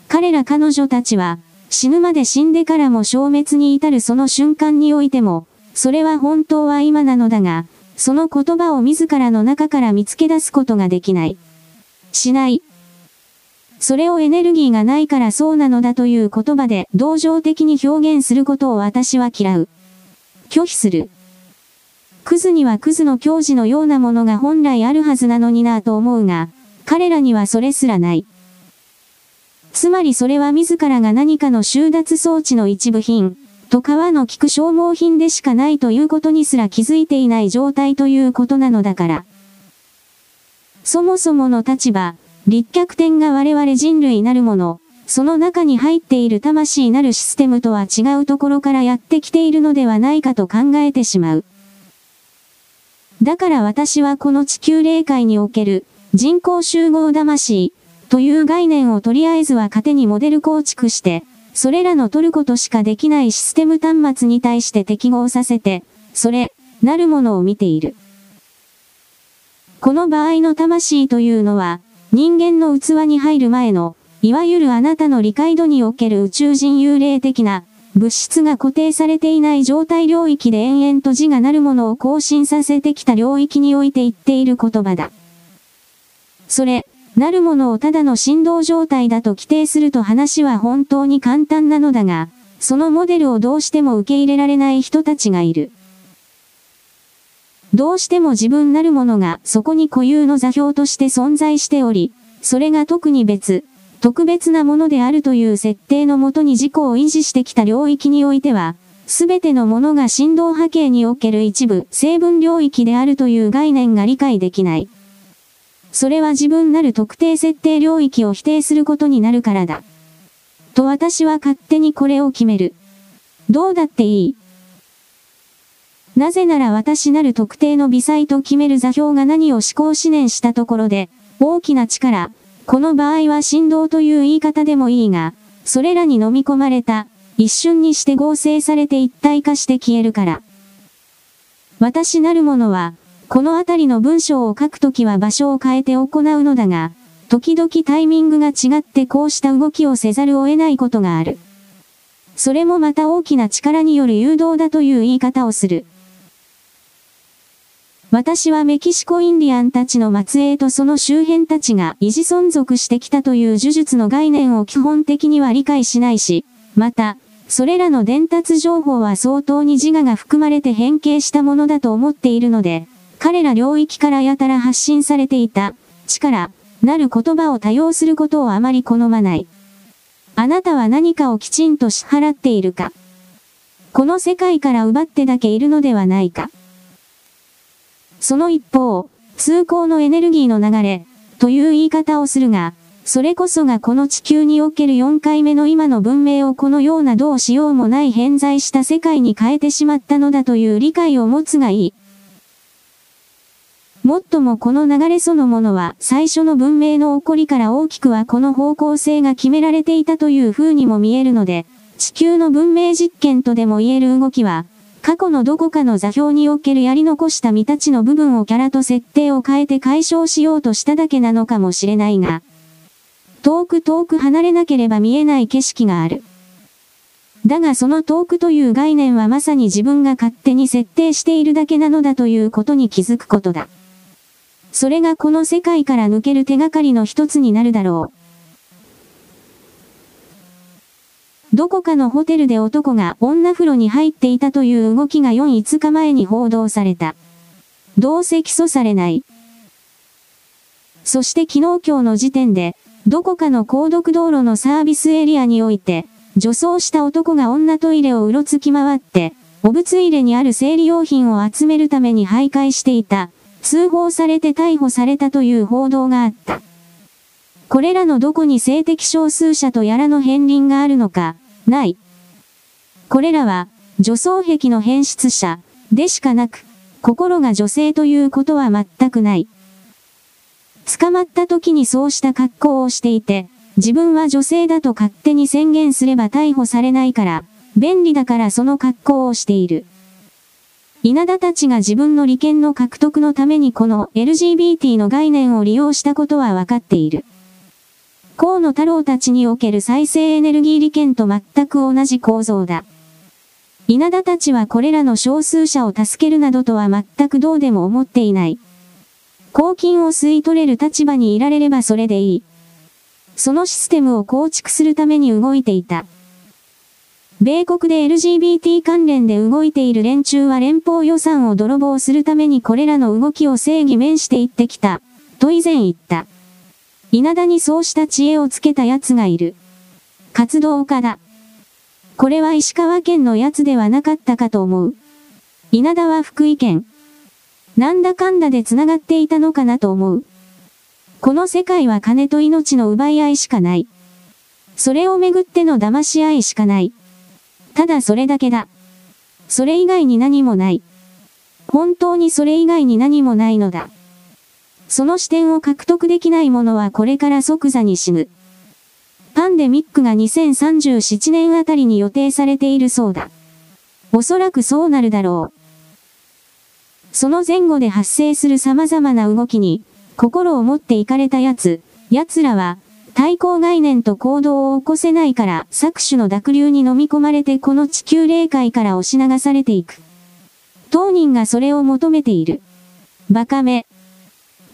彼ら彼女たちは、死ぬまで死んでからも消滅に至るその瞬間においても、それは本当は今なのだが、その言葉を自らの中から見つけ出すことができない。しない。それをエネルギーがないからそうなのだという言葉で同情的に表現することを私は嫌う。拒否する。クズにはクズの教示のようなものが本来あるはずなのになぁと思うが、彼らにはそれすらない。つまりそれは自らが何かの収奪装置の一部品、と皮の利く消耗品でしかないということにすら気づいていない状態ということなのだから。そもそもの立場、立脚点が我々人類なるもの、その中に入っている魂なるシステムとは違うところからやってきているのではないかと考えてしまう。だから私はこの地球霊界における人工集合魂という概念をとりあえずは糧にモデル構築して、それらの取ることしかできないシステム端末に対して適合させて、それ、なるものを見ている。この場合の魂というのは、人間の器に入る前の、いわゆるあなたの理解度における宇宙人幽霊的な、物質が固定されていない状態領域で延々と自がなるものを更新させてきた領域において言っている言葉だ。それ、なるものをただの振動状態だと規定すると話は本当に簡単なのだが、そのモデルをどうしても受け入れられない人たちがいる。どうしても自分なるものがそこに固有の座標として存在しており、それが特に別、特別なものであるという設定のもとに自己を維持してきた領域においては、すべてのものが振動波形における一部、成分領域であるという概念が理解できない。それは自分なる特定設定領域を否定することになるからだ。と私は勝手にこれを決める。どうだっていい？なぜなら私なる特定の微細と決める座標が何を思考思念したところで、大きな力、この場合は振動という言い方でもいいが、それらに飲み込まれた、一瞬にして合成されて一体化して消えるから。私なるものは、このあたりの文章を書くときは場所を変えて行うのだが、時々タイミングが違ってこうした動きをせざるを得ないことがある。それもまた大きな力による誘導だという言い方をする。私はメキシコインディアンたちの末裔とその周辺たちが維持存続してきたという呪術の概念を基本的には理解しないし、また、それらの伝達情報は相当に自我が含まれて変形したものだと思っているので、彼ら領域からやたら発信されていた、力、なる言葉を多用することをあまり好まない。あなたは何かをきちんと支払っているかこの世界から奪ってだけいるのではないか。その一方、通行のエネルギーの流れ、という言い方をするが、それこそがこの地球における4回目の今の文明をこのようなどうしようもない偏在した世界に変えてしまったのだという理解を持つがいい。もっともこの流れそのものは最初の文明の起こりから大きくはこの方向性が決められていたという風にも見えるので、地球の文明実験とでも言える動きは、過去のどこかの座標におけるやり残した未立ちの部分をキャラと設定を変えて解消しようとしただけなのかもしれないが、遠く遠く離れなければ見えない景色がある。だがその遠くという概念はまさに自分が勝手に設定しているだけなのだということに気づくことだ。それがこの世界から抜ける手がかりの一つになるだろう。どこかのホテルで男が女風呂に入っていたという動きが4、5日前に報道された。どうせ起訴されない。そして昨日今日の時点で、どこかの高読道路のサービスエリアにおいて、女装した男が女トイレをうろつき回って、お物入れにある生理用品を集めるために徘徊していた。通報されて逮捕されたという報道があった。これらのどこに性的少数者とやらの片鱗があるのか、ない。これらは、女装癖の変質者、でしかなく、心が女性ということは全くない。捕まった時にそうした格好をしていて、自分は女性だと勝手に宣言すれば逮捕されないから、便利だからその格好をしている。稲田たちが自分の利権の獲得のためにこの LGBT の概念を利用したことは分かっている。河野太郎たちにおける再生エネルギー利権と全く同じ構造だ。稲田たちはこれらの少数者を助けるなどとは全くどうでも思っていない。公金を吸い取れる立場にいられればそれでいい。そのシステムを構築するために動いていた。米国で LGBT 関連で動いている連中は連邦予算を泥棒するためにこれらの動きを正義面していってきた。と以前言った。稲田にそうした知恵をつけた奴がいる。活動家だ。これは石川県のやつではなかったかと思う。稲田は福井県。なんだかんだで繋がっていたのかなと思う。この世界は金と命の奪い合いしかない。それをめぐっての騙し合いしかない。ただそれだけだ。それ以外に何もない。本当にそれ以外に何もないのだ。その視点を獲得できない者はこれから即座に死ぬ。パンデミックが2037年あたりに予定されているそうだ。おそらくそうなるだろう。その前後で発生する様々な動きに、心を持っていかれた奴、奴らは、対抗概念と行動を起こせないから、搾取の濁流に飲み込まれてこの地球霊界から押し流されていく。当人がそれを求めている。バカめ。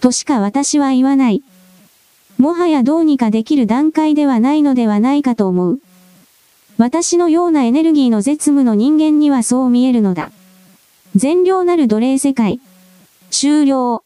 としか私は言わない。もはやどうにかできる段階ではないのではないかと思う。私のようなエネルギーの絶務の人間にはそう見えるのだ。善良なる奴隷世界。終了。